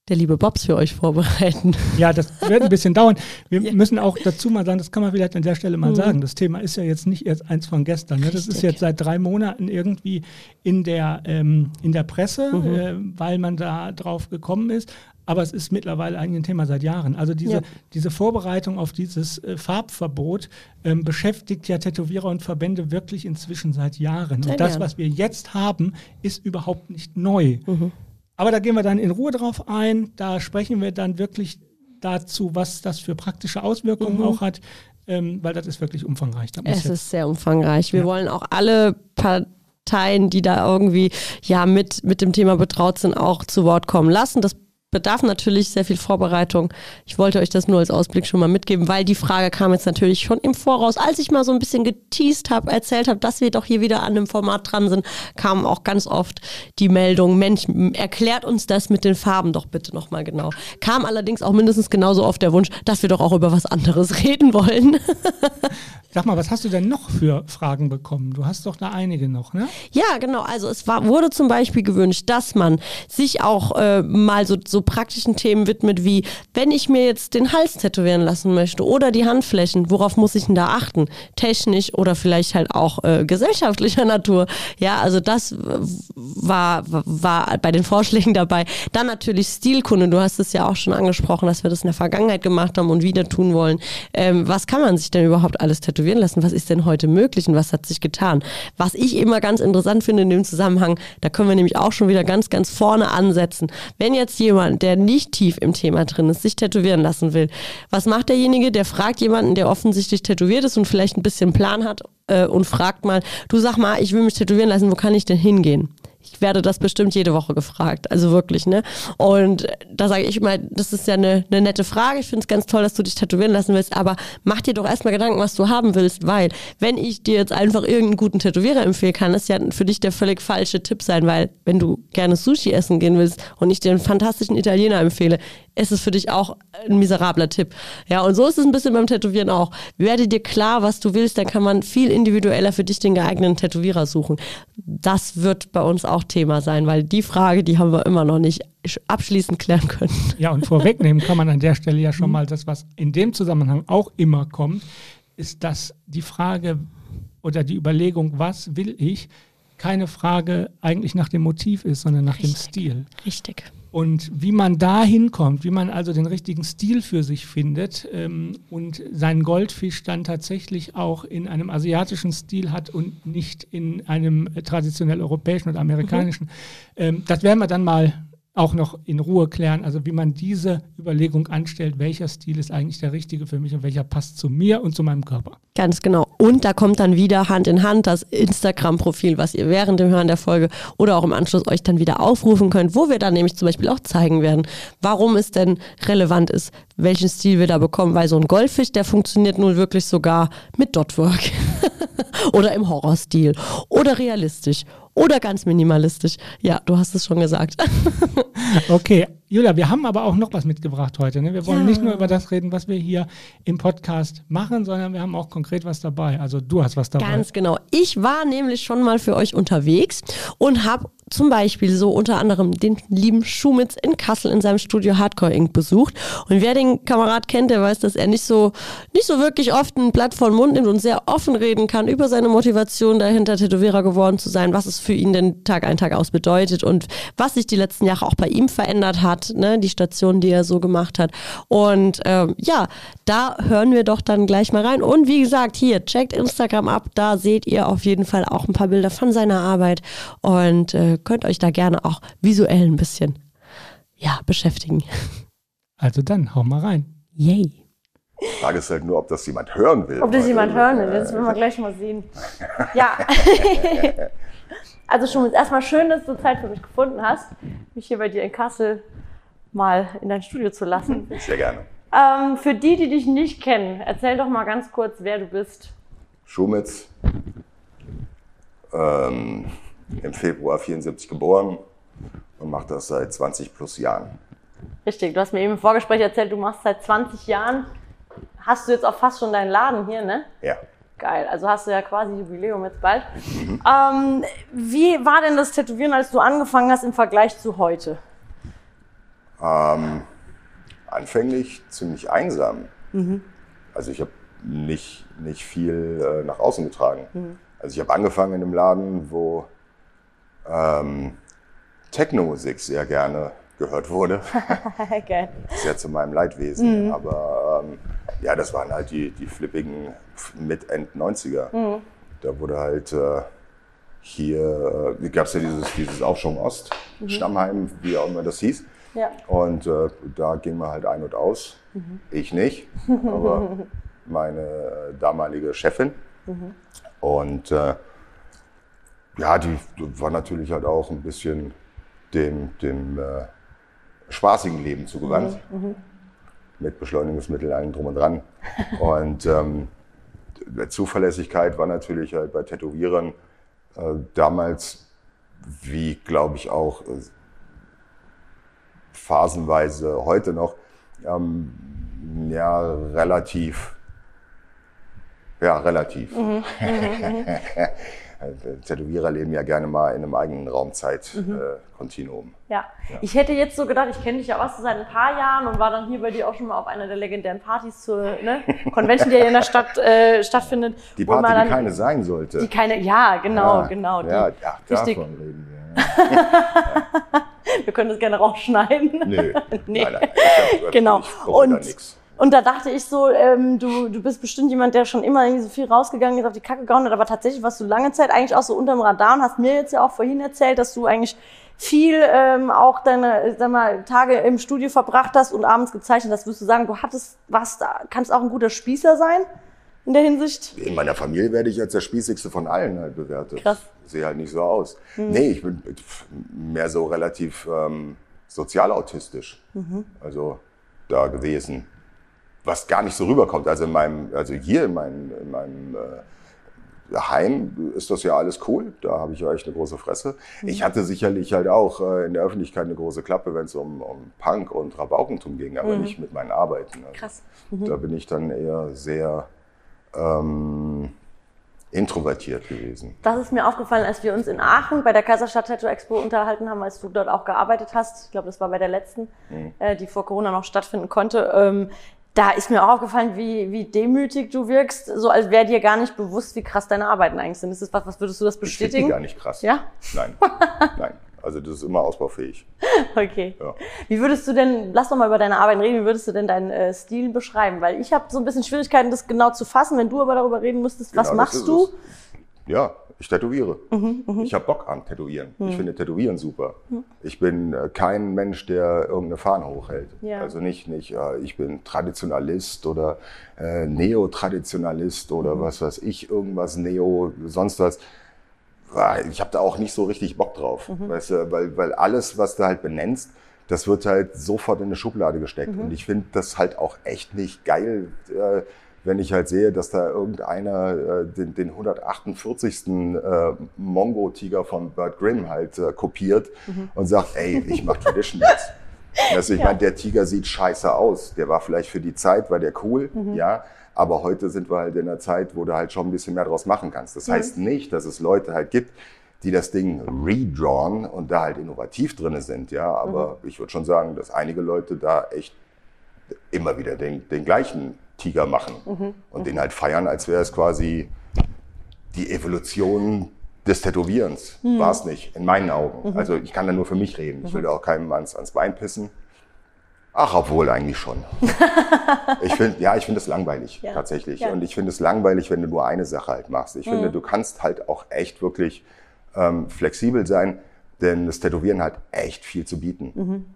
der liebe Bobs für euch vorbereiten. Ja, das wird ein bisschen dauern. Wir Ja. müssen auch dazu mal sagen, das kann man vielleicht an der Stelle mal Mhm. sagen. Das Thema ist ja jetzt nicht erst eins von gestern. Ne? Das ist jetzt seit drei Monaten irgendwie in der, ähm, in der Presse, Mhm. äh, weil man da drauf gekommen ist. Aber es ist mittlerweile eigentlich ein Thema seit Jahren. Also diese, Ja. diese Vorbereitung auf dieses äh, Farbverbot ähm, beschäftigt ja Tätowierer und Verbände wirklich inzwischen seit Jahren. Seit und das, was wir jetzt haben, ist überhaupt nicht neu. Mhm. Aber da gehen wir dann in Ruhe drauf ein. Da sprechen wir dann wirklich dazu, was das für praktische Auswirkungen Mhm. auch hat, ähm, weil das ist wirklich umfangreich. Es ist sehr umfangreich. Wir Ja. wollen auch alle Parteien, die da irgendwie ja mit, mit dem Thema betraut sind, auch zu Wort kommen lassen. Das bedarf natürlich sehr viel Vorbereitung. Ich wollte euch das nur als Ausblick schon mal mitgeben, weil die Frage kam jetzt natürlich schon im Voraus. Als ich mal so ein bisschen geteased habe, erzählt habe, dass wir doch hier wieder an einem Format dran sind, kam auch ganz oft die Meldung, Mensch, erklärt uns das mit den Farben doch bitte nochmal genau. Kam allerdings auch mindestens genauso oft der Wunsch, dass wir doch auch über was anderes reden wollen. Sag mal, was hast du denn noch für Fragen bekommen? Du hast doch da einige noch, ne? Ja, genau. Also es war, wurde zum Beispiel gewünscht, dass man sich auch äh, mal so, so praktischen Themen widmet, wie wenn ich mir jetzt den Hals tätowieren lassen möchte oder die Handflächen, worauf muss ich denn da achten? Technisch oder vielleicht halt auch äh, gesellschaftlicher Natur. Ja, also das war, war bei den Vorschlägen dabei. Dann natürlich Stilkunde. Du hast es ja auch schon angesprochen, dass wir das in der Vergangenheit gemacht haben und wieder tun wollen. Ähm, was kann man sich denn überhaupt alles tätowieren lassen? Was ist denn heute möglich und was hat sich getan? Was ich immer ganz interessant finde in dem Zusammenhang, da können wir nämlich auch schon wieder ganz, ganz vorne ansetzen. Wenn jetzt jemand, der nicht tief im Thema drin ist, sich tätowieren lassen will, was macht derjenige? Der fragt jemanden, der offensichtlich tätowiert ist und vielleicht ein bisschen Plan hat äh, und fragt mal, du sag mal, ich will mich tätowieren lassen, wo kann ich denn hingehen? Ich werde das bestimmt jede Woche gefragt. Also wirklich, ne? Und da sage ich mal, das ist ja eine, eine nette Frage. Ich finde es ganz toll, dass du dich tätowieren lassen willst, aber mach dir doch erstmal Gedanken, was du haben willst, weil wenn ich dir jetzt einfach irgendeinen guten Tätowierer empfehlen kann, das ja für dich der völlig falsche Tipp sein, weil wenn du gerne Sushi essen gehen willst und ich dir einen fantastischen Italiener empfehle, ist es für dich auch ein miserabler Tipp. Ja, und so ist es ein bisschen beim Tätowieren auch. Werde dir klar, was du willst, dann kann man viel individueller für dich den geeigneten Tätowierer suchen. Das wird bei uns auch Thema sein, weil die Frage, die haben wir immer noch nicht abschließend klären können. Ja, und vorwegnehmen kann man an der Stelle ja schon mal das, was in dem Zusammenhang auch immer kommt, ist, dass die Frage oder die Überlegung, was will ich, keine Frage eigentlich nach dem Motiv ist, sondern nach Richtig. dem Stil. Richtig. Und wie man da hinkommt, wie man also den richtigen Stil für sich findet ähm, und seinen Goldfisch dann tatsächlich auch in einem asiatischen Stil hat und nicht in einem traditionell europäischen oder amerikanischen, mhm. ähm, das werden wir dann mal auch noch in Ruhe klären, also wie man diese Überlegung anstellt, welcher Stil ist eigentlich der richtige für mich und welcher passt zu mir und zu meinem Körper. Ganz genau. Und da kommt dann wieder Hand in Hand das Instagram-Profil, was ihr während dem Hören der Folge oder auch im Anschluss euch dann wieder aufrufen könnt, wo wir dann nämlich zum Beispiel auch zeigen werden, warum es denn relevant ist, welchen Stil wir da bekommen, weil so ein Goldfisch, der funktioniert nun wirklich sogar mit Dotwork oder im Horrorstil oder realistisch oder ganz minimalistisch. Ja, du hast es schon gesagt. okay, Julia, wir haben aber auch noch was mitgebracht heute. Ne? Wir wollen ja. nicht nur über das reden, was wir hier im Podcast machen, sondern wir haben auch konkret was dabei. Also du hast was dabei. Ganz genau. Ich war nämlich schon mal für euch unterwegs und habe zum Beispiel so unter anderem den lieben Schumitz in Kassel in seinem Studio Hardcore Inc. besucht. Und wer den Kamerad kennt, der weiß, dass er nicht so, nicht so wirklich oft ein Blatt vor den Mund nimmt und sehr offen reden kann über seine Motivation dahinter, Tätowierer geworden zu sein, was es für ihn denn Tag ein, Tag aus bedeutet und was sich die letzten Jahre auch bei ihm verändert hat, ne, die Station, die er so gemacht hat. Und ähm, ja, da hören wir doch dann gleich mal rein. Und wie gesagt, hier, checkt Instagram ab, da seht ihr auf jeden Fall auch ein paar Bilder von seiner Arbeit. Und äh, könnt euch da gerne auch visuell ein bisschen ja, beschäftigen. Also dann, hau mal rein. Yay. Die Frage ist halt nur, ob das jemand hören will. Ob das jemand hören will, das werden wir gleich mal sehen. Ja. also schon erstmal schön, dass du Zeit für mich gefunden hast, mich hier bei dir in Kassel mal in dein Studio zu lassen. Sehr gerne. Ähm, für die, die dich nicht kennen, erzähl doch mal ganz kurz, wer du bist. Schumitz. Ähm, im Februar 74 geboren und mache das seit 20 plus Jahren. Richtig, du hast mir eben im Vorgespräch erzählt, du machst seit 20 Jahren. Hast du jetzt auch fast schon deinen Laden hier, ne? Ja. Geil, also hast du ja quasi Jubiläum jetzt bald. Mhm. Ähm, wie war denn das Tätowieren, als du angefangen hast im Vergleich zu heute? Ähm, anfänglich ziemlich einsam. Mhm. Also ich habe nicht, nicht viel äh, nach außen getragen. Mhm. Also ich habe angefangen in einem Laden, wo ähm, Techno-Musik sehr gerne gehört wurde. Geil. Sehr zu meinem Leidwesen. Mhm. Aber ähm, ja, das waren halt die, die flippigen mit End 90er. Mhm. Da wurde halt äh, hier, äh, gab es ja dieses, dieses Aufschwung Ost, mhm. Stammheim, wie auch immer das hieß. Ja. Und äh, da ging man halt ein und aus. Mhm. Ich nicht, aber meine damalige Chefin. Mhm. Und äh, ja, die war natürlich halt auch ein bisschen dem, dem äh, spaßigen Leben zugewandt. Mhm, mhm. Mit Beschleunigungsmitteln allen drum und dran. und ähm, Zuverlässigkeit war natürlich halt bei Tätowierern äh, damals, wie glaube ich auch äh, phasenweise heute noch, ähm, ja, relativ. Ja, relativ. Mhm, mhm, mhm. Tätowierer leben ja gerne mal in einem eigenen Raumzeit-Kontinuum. Mhm. Äh, ja. ja. ich hätte jetzt so gedacht, ich kenne dich ja auch seit ein paar Jahren und war dann hier bei dir auch schon mal auf einer der legendären Partys zur ne, Convention, die ja in der Stadt äh, stattfindet. Die Party, dann, die keine sein sollte. Die keine, ja, genau, ja, genau. Ja, die, ja davon reden wir. wir können das gerne rausschneiden. Nö. nee. Nein, nein, genau. Und. Und da dachte ich so, ähm, du, du bist bestimmt jemand, der schon immer irgendwie so viel rausgegangen ist, auf die Kacke gehauen hat, aber tatsächlich warst du lange Zeit eigentlich auch so unterm Radar und hast mir jetzt ja auch vorhin erzählt, dass du eigentlich viel ähm, auch deine sag mal, Tage im Studio verbracht hast und abends gezeichnet hast. Würdest du sagen, du hattest was, kannst auch ein guter Spießer sein in der Hinsicht? In meiner Familie werde ich als der Spießigste von allen halt bewertet. Krass. Sehe halt nicht so aus. Mhm. Nee, ich bin mehr so relativ ähm, sozial autistisch. Mhm. Also da gewesen was gar nicht so rüberkommt. Also in meinem, also hier in meinem, in meinem äh, Heim ist das ja alles cool. Da habe ich ja echt eine große Fresse. Mhm. Ich hatte sicherlich halt auch äh, in der Öffentlichkeit eine große Klappe, wenn es um, um Punk und Rabaukentum ging, aber mhm. nicht mit meinen Arbeiten. Also Krass. Mhm. Da bin ich dann eher sehr ähm, introvertiert gewesen. Das ist mir aufgefallen, als wir uns in Aachen bei der Kaiserstadt Tattoo Expo unterhalten haben, als du dort auch gearbeitet hast. Ich glaube, das war bei der letzten, mhm. äh, die vor Corona noch stattfinden konnte. Ähm, da ist mir auch aufgefallen, wie, wie demütig du wirkst, so als wäre dir gar nicht bewusst, wie krass deine Arbeiten eigentlich sind. Ist das was, was würdest du das bestätigen? Ich finde gar nicht krass. Ja? Nein, nein. Also das ist immer ausbaufähig. Okay. Ja. Wie würdest du denn, lass doch mal über deine Arbeiten reden, wie würdest du denn deinen äh, Stil beschreiben? Weil ich habe so ein bisschen Schwierigkeiten, das genau zu fassen. Wenn du aber darüber reden müsstest, genau, was machst du? Es. Ja, ich tätowiere. Mhm, mh. Ich habe Bock an Tätowieren. Mhm. Ich finde Tätowieren super. Mhm. Ich bin äh, kein Mensch, der irgendeine Fahne hochhält. Ja. Also nicht, nicht äh, ich bin Traditionalist oder äh, Neotraditionalist oder mhm. was weiß ich, irgendwas Neo, sonst was. Ich habe da auch nicht so richtig Bock drauf. Mhm. Weißt du, weil, weil alles, was du halt benennst, das wird halt sofort in eine Schublade gesteckt. Mhm. Und ich finde das halt auch echt nicht geil. Äh, wenn ich halt sehe, dass da irgendeiner äh, den, den 148. Äh, Mongo-Tiger von Bert Grimm halt äh, kopiert mhm. und sagt, ey, ich mach Tradition jetzt. Also ich ja. meine, der Tiger sieht scheiße aus. Der war vielleicht für die Zeit, war der cool, mhm. ja. Aber heute sind wir halt in einer Zeit, wo du halt schon ein bisschen mehr draus machen kannst. Das mhm. heißt nicht, dass es Leute halt gibt, die das Ding redrawn und da halt innovativ drinne sind, ja. Aber mhm. ich würde schon sagen, dass einige Leute da echt immer wieder den, den gleichen Tiger machen mhm. und mhm. den halt feiern, als wäre es quasi die Evolution des Tätowierens. Mhm. War es nicht, in meinen Augen. Mhm. Also ich kann da nur für mich reden. Ich will mhm. da auch keinem ans, ans Bein pissen. Ach, obwohl eigentlich schon. ich finde, ja, ich finde es langweilig, ja. tatsächlich. Ja. Und ich finde es langweilig, wenn du nur eine Sache halt machst. Ich finde, mhm. du kannst halt auch echt wirklich ähm, flexibel sein, denn das Tätowieren hat echt viel zu bieten.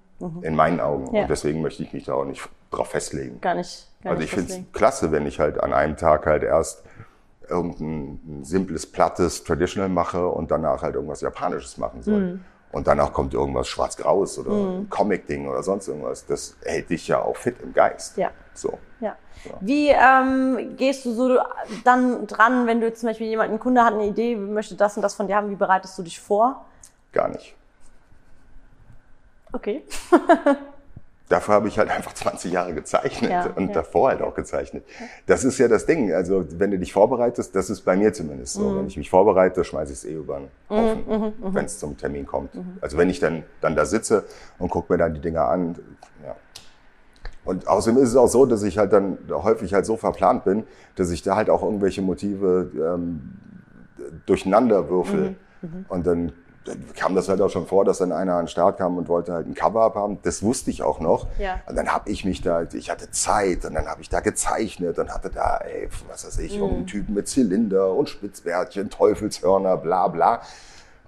In meinen Augen. Ja. Und deswegen möchte ich mich da auch nicht drauf festlegen. Gar nicht. Also ich finde es klasse, wenn ich halt an einem Tag halt erst irgendein simples, plattes Traditional mache und danach halt irgendwas Japanisches machen soll. Mhm. Und danach kommt irgendwas Schwarz-Graues oder mhm. Comic-Ding oder sonst irgendwas. Das hält dich ja auch fit im Geist. Ja. So. Ja. ja. Wie ähm, gehst du so dann dran, wenn du zum Beispiel jemanden, ein Kunde hat eine Idee, möchte das und das von dir haben, wie bereitest du dich vor? Gar nicht. Okay. Dafür habe ich halt einfach 20 Jahre gezeichnet ja, und ja. davor halt auch gezeichnet. Das ist ja das Ding. Also wenn du dich vorbereitest, das ist bei mir zumindest so. Mhm. Wenn ich mich vorbereite, schmeiße ich es eh über den mhm, Haufen, mhm, mhm, wenn es zum Termin kommt. Mhm. Also wenn ich dann, dann da sitze und gucke mir dann die Dinger an. Ja. Und außerdem ist es auch so, dass ich halt dann häufig halt so verplant bin, dass ich da halt auch irgendwelche Motive ähm, durcheinander würfel. Mhm, und dann dann kam das halt auch schon vor, dass dann einer an den Start kam und wollte halt ein Cover-Up haben. Das wusste ich auch noch. Ja. Und dann habe ich mich da, ich hatte Zeit und dann habe ich da gezeichnet und hatte da, ey, was weiß ich, mhm. einen Typen mit Zylinder und Spitzbärtchen, Teufelshörner, bla bla.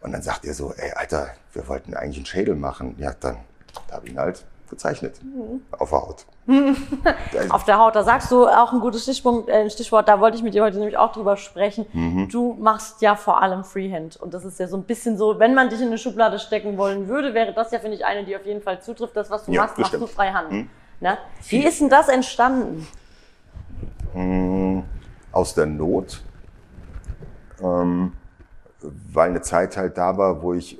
Und dann sagt er so, ey, Alter, wir wollten eigentlich einen Schädel machen. Ja, dann da habe ich ihn halt gezeichnet. Mhm. Auf der Haut. Auf der Haut, da sagst du auch ein gutes Stichpunkt, äh, Stichwort, da wollte ich mit dir heute nämlich auch drüber sprechen. Mhm. Du machst ja vor allem Freehand. Und das ist ja so ein bisschen so, wenn man dich in eine Schublade stecken wollen würde, wäre das ja, finde ich, eine, die auf jeden Fall zutrifft. Das, was du ja, machst, machst du freihand. Mhm. Ne? Wie ist denn das entstanden? Mhm. Aus der Not. Ähm, weil eine Zeit halt da war, wo ich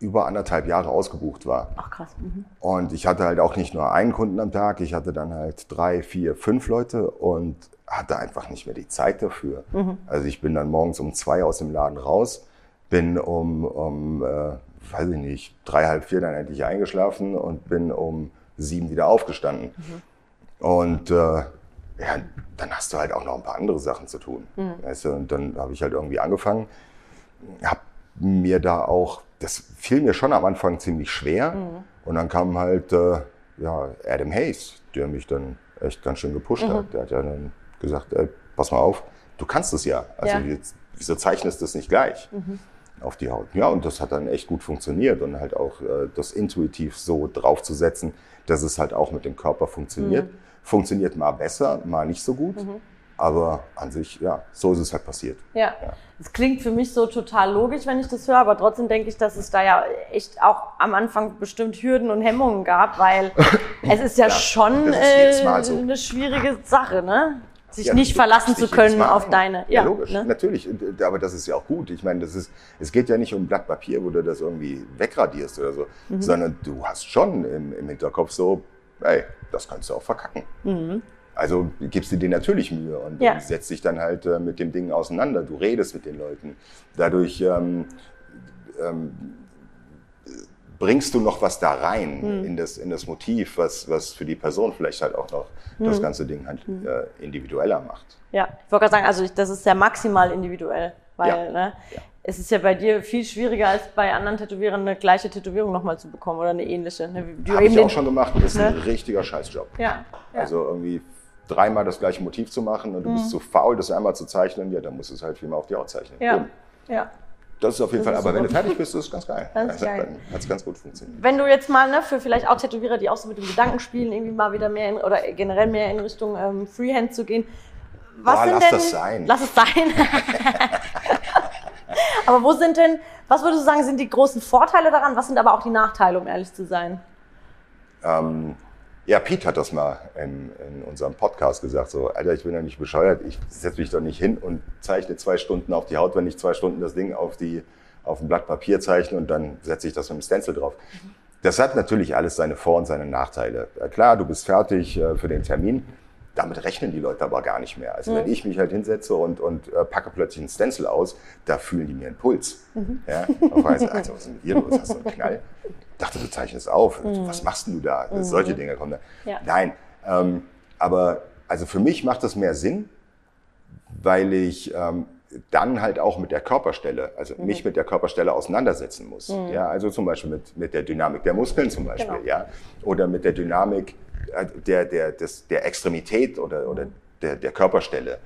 über anderthalb Jahre ausgebucht war. Ach krass. Mhm. Und ich hatte halt auch nicht nur einen Kunden am Tag, ich hatte dann halt drei, vier, fünf Leute und hatte einfach nicht mehr die Zeit dafür. Mhm. Also ich bin dann morgens um zwei aus dem Laden raus, bin um, um äh, weiß ich nicht, drei, halb vier dann endlich eingeschlafen und bin um sieben wieder aufgestanden. Und äh, ja, dann hast du halt auch noch ein paar andere Sachen zu tun. Weißt du? Und dann habe ich halt irgendwie angefangen, habe mir da auch, das fiel mir schon am Anfang ziemlich schwer. Und dann kam halt äh, ja, Adam Hayes, der mich dann echt ganz schön gepusht hat. Der hat ja dann gesagt, ey, pass mal auf, du kannst es ja. Also Ja. wieso zeichnest du es nicht gleich auf die Haut? Ja, und das hat dann echt gut funktioniert und halt auch äh, das intuitiv so draufzusetzen, dass es halt auch mit dem Körper funktioniert. Funktioniert mal besser, mal nicht so gut. Aber an sich, ja, so ist es halt passiert. Ja. Es klingt für mich so total logisch, wenn ich das höre, aber trotzdem denke ich, dass es da ja echt auch am Anfang bestimmt Hürden und Hemmungen gab, weil es ist ja, schon das ist äh, so. eine schwierige Sache, ne? Sich Ja, nicht verlassen zu können auf ein. deine. Ja, logisch, Ne? natürlich. Äh, Aber das ist ja auch gut. Ich meine, das ist, es geht ja nicht um ein Blatt Papier, wo du das irgendwie wegradierst oder so, Mhm. sondern du hast schon im, im Hinterkopf so, ey, das kannst du auch verkacken. Also gibst du dir natürlich Mühe und, Mhm. Ja. setzt dich dann halt äh, mit dem Ding auseinander. Du redest mit den Leuten. Dadurch ähm, ähm, bringst du noch was da rein Mhm. in, das, in das Motiv, was, was für die Person vielleicht halt auch noch Mhm. das ganze Ding halt äh, individueller macht. Ja, ich wollte gerade sagen, also das ist ja maximal individuell, weil Ja. Ne, Ja. es ist ja bei dir viel schwieriger als bei anderen Tätowierern eine gleiche Tätowierung nochmal zu bekommen oder eine ähnliche. Ne, Habe ich auch schon gemacht. Das ist ein Ne? richtiger Scheißjob. Ja, ja. Also irgendwie dreimal das gleiche Motiv zu machen und du bist zu faul, das einmal zu zeichnen, ja, dann musst du es halt viermal auf die Haut zeichnen. ja, ja. Das ist auf jeden Das Fall, aber wenn du fertig bist, ist es ganz geil. Das ist Also, geil. Dann hat es ganz gut funktioniert. Wenn du jetzt mal, ne, für vielleicht auch Tätowierer, die auch so mit dem Gedanken spielen, irgendwie mal wieder mehr in, oder generell mehr in Richtung ähm, Freehand zu gehen. Was Boah, sind lass denn, das sein. Lass es sein. aber wo sind denn, was würdest du sagen, sind die großen Vorteile daran? Was sind aber auch die Nachteile, um ehrlich zu sein? Ähm, ja, Pete hat das mal in, in unserem Podcast gesagt, so, Alter, ich bin ja nicht bescheuert, ich setze mich doch nicht hin und zeichne zwei Stunden auf die Haut, wenn ich zwei Stunden das Ding auf, die, auf ein Blatt Papier zeichne und dann setze ich das mit dem Stencil drauf. Das hat natürlich alles seine Vor- und seine Nachteile. Ja, klar, du bist fertig äh, für den Termin. Damit rechnen die Leute aber gar nicht mehr. Also wenn ich mich halt hinsetze und, und äh, packe plötzlich einen Stencil aus, da fühlen die mir einen Puls. Ja? Auf einmal, also, was ist denn mit dir los? Hast du einen Knall? dachte, du zeichnest auf. Was machst denn du da? Solche Dinge kommen da. Ja. Nein, ähm, aber also für mich macht das mehr Sinn, weil ich ähm, dann halt auch mit der Körperstelle, also mich mit der Körperstelle auseinandersetzen muss. Ja, also zum Beispiel mit, mit der Dynamik der Muskeln zum Beispiel, Genau. ja, oder mit der Dynamik der, der, des, der Extremität oder, oder der, der Körperstelle.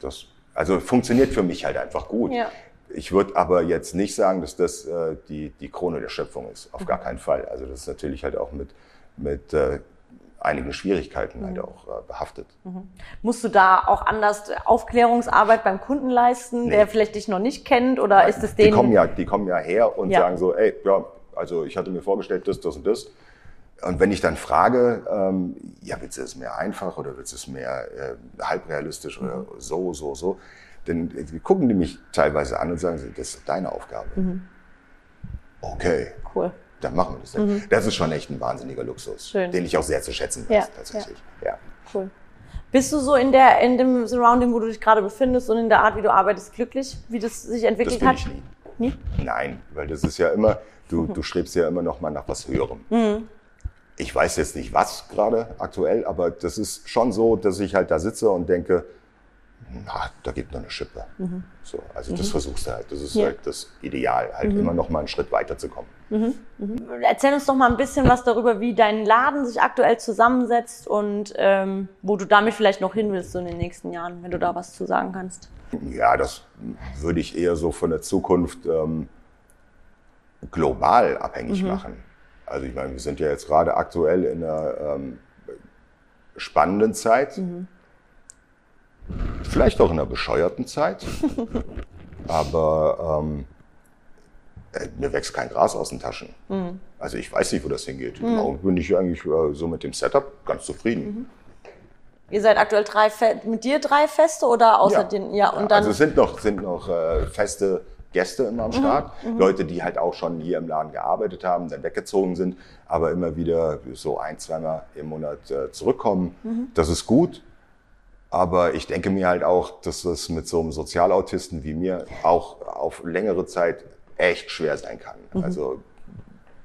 Das, also funktioniert für mich halt einfach gut. Ja. Ich würde aber jetzt nicht sagen, dass das äh, die, die Krone der Schöpfung ist. Auf gar keinen Fall. Also das ist natürlich halt auch mit, mit äh, einigen Schwierigkeiten halt auch äh, behaftet. Musst du da auch anders Aufklärungsarbeit beim Kunden leisten, Nee. der vielleicht dich noch nicht kennt? Oder ist es Die denen. kommen ja, die kommen ja her und Ja. sagen so, ey, ja, also ich hatte mir vorgestellt, das, das und das. Und wenn ich dann frage, ähm, ja, willst du es mehr einfach oder willst du es mehr äh, halbrealistisch oder Mhm. so, so, so, dann äh, gucken die mich teilweise an und sagen, das ist deine Aufgabe. Mhm. Okay, Cool. dann machen wir das. Dann. Das ist schon echt ein wahnsinniger Luxus, Mhm. Schön. den ich auch sehr zu schätzen Ja, weiß, tatsächlich. Ja. Cool. Bist du so in, der, in dem Surrounding, wo du dich gerade befindest und in der Art, wie du arbeitest, glücklich, wie das sich Das entwickelt bin hat? ich nie. Nie? Nein, weil das ist ja immer, du, du strebst ja immer noch mal nach was Höherem. Ich weiß jetzt nicht was gerade aktuell, aber das ist schon so, dass ich halt da sitze und denke, na, da gibt noch eine Schippe. So, also das versuchst du halt. Das ist Ja. halt das Ideal, halt immer noch mal einen Schritt weiterzukommen. Erzähl uns doch mal ein bisschen was darüber, wie dein Laden sich aktuell zusammensetzt und ähm, wo du damit vielleicht noch hin willst so in den nächsten Jahren, wenn du da was zu sagen kannst. Ja, das würde ich eher so von der Zukunft ähm, global abhängig machen. Also ich meine, wir sind ja jetzt gerade aktuell in einer ähm, spannenden Zeit. Vielleicht auch in einer bescheuerten Zeit. Aber ähm, äh, mir wächst kein Gras aus den Taschen. Also ich weiß nicht, wo das hingeht. Im Augenblick bin ich eigentlich äh, so mit dem Setup ganz zufrieden. Ihr seid aktuell drei Fe mit dir drei Feste oder außer den ja und dann also es sind noch, sind noch äh, Feste Gäste immer am Start. Leute, die halt auch schon hier im Laden gearbeitet haben, dann weggezogen sind, aber immer wieder so ein, zweimal im Monat äh, zurückkommen. Das ist gut. Aber ich denke mir halt auch, dass das mit so einem Sozialautisten wie mir auch auf längere Zeit echt schwer sein kann. Also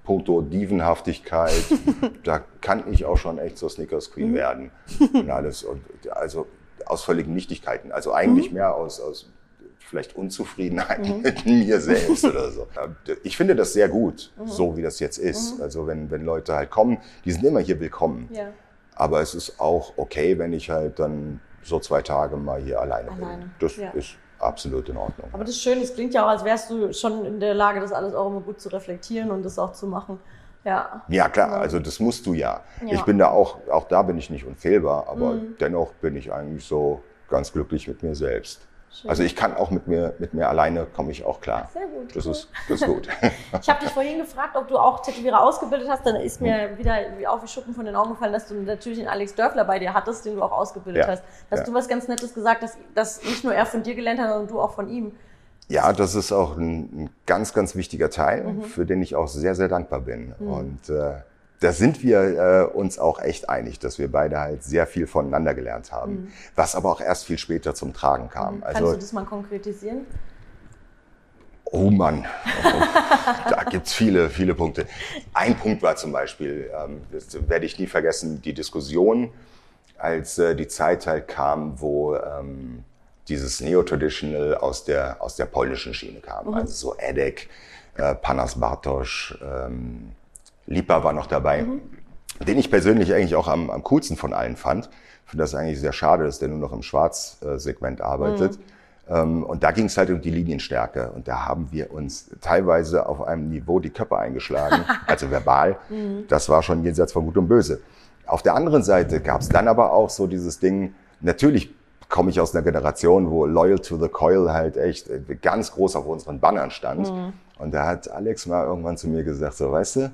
puncto Dievenhaftigkeit, da kann ich auch schon echt so Snickers Queen werden und alles. Und also aus völligen Nichtigkeiten. Also eigentlich mehr aus, aus vielleicht Unzufriedenheit mit mir selbst oder so. Ich finde das sehr gut, so wie das jetzt ist. Also wenn, wenn Leute halt kommen, die sind immer hier willkommen. Ja. Aber es ist auch okay, wenn ich halt dann so zwei Tage mal hier alleine, Alleine, bin. Das ja. ist absolut in Ordnung. Aber das ist schön, es klingt ja auch, als wärst du schon in der Lage, das alles auch immer gut zu reflektieren und das auch zu machen. Ja. Ja, klar, also das musst du ja. Ja. Mhm. Ich bin da auch, auch da bin ich nicht unfehlbar, aber dennoch bin ich eigentlich so ganz glücklich mit mir selbst. Also ich kann auch mit mir, mit mir alleine komme ich auch klar. Sehr gut, Das ist, das ist gut. Ich habe dich vorhin gefragt, ob du auch Tätowierer ausgebildet hast. Dann ist mir wieder wie auf wie Schuppen von den Augen gefallen, dass du natürlich den Alex Dörfler bei dir hattest, den du auch ausgebildet Ja, hast. Hast ja. du was ganz Nettes gesagt, dass, dass nicht nur er von dir gelernt hat, sondern du auch von ihm. Ja, das ist auch ein, ein ganz, ganz wichtiger Teil, Mhm. für den ich auch sehr, sehr dankbar bin. Und äh, da sind wir äh, uns auch echt einig, dass wir beide halt sehr viel voneinander gelernt haben, was aber auch erst viel später zum Tragen kam. Mhm. Kannst Also du das mal konkretisieren? Oh Mann, da gibt's viele, viele Punkte. Ein Punkt war zum Beispiel, ähm, das werde ich nie vergessen, die Diskussion, als äh, die Zeit halt kam, wo ähm, dieses Neo-Traditional aus der, aus der polnischen Schiene kam. Also so Edek, äh, Panas Bartosz, ähm, Lipa war noch dabei, den ich persönlich eigentlich auch am, am coolsten von allen fand. Ich finde das eigentlich sehr schade, dass der nur noch im Schwarzsegment arbeitet. Ähm, und da ging es halt um die Linienstärke. Und da haben wir uns teilweise auf einem Niveau die Köpfe eingeschlagen, also verbal. Das war schon jenseits von Gut und Böse. Auf der anderen Seite gab es dann aber auch so dieses Ding, natürlich komme ich aus einer Generation, wo Loyal to the Coil halt echt äh, ganz groß auf unseren Bannern stand. Und da hat Alex mal irgendwann zu mir gesagt, so weißt du,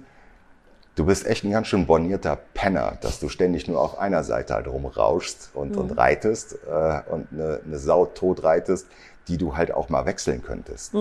du bist echt ein ganz schön bornierter Penner, dass du ständig nur auf einer Seite halt rumrauschst und, und reitest äh, und eine, eine Sau tot reitest, die du halt auch mal wechseln könntest.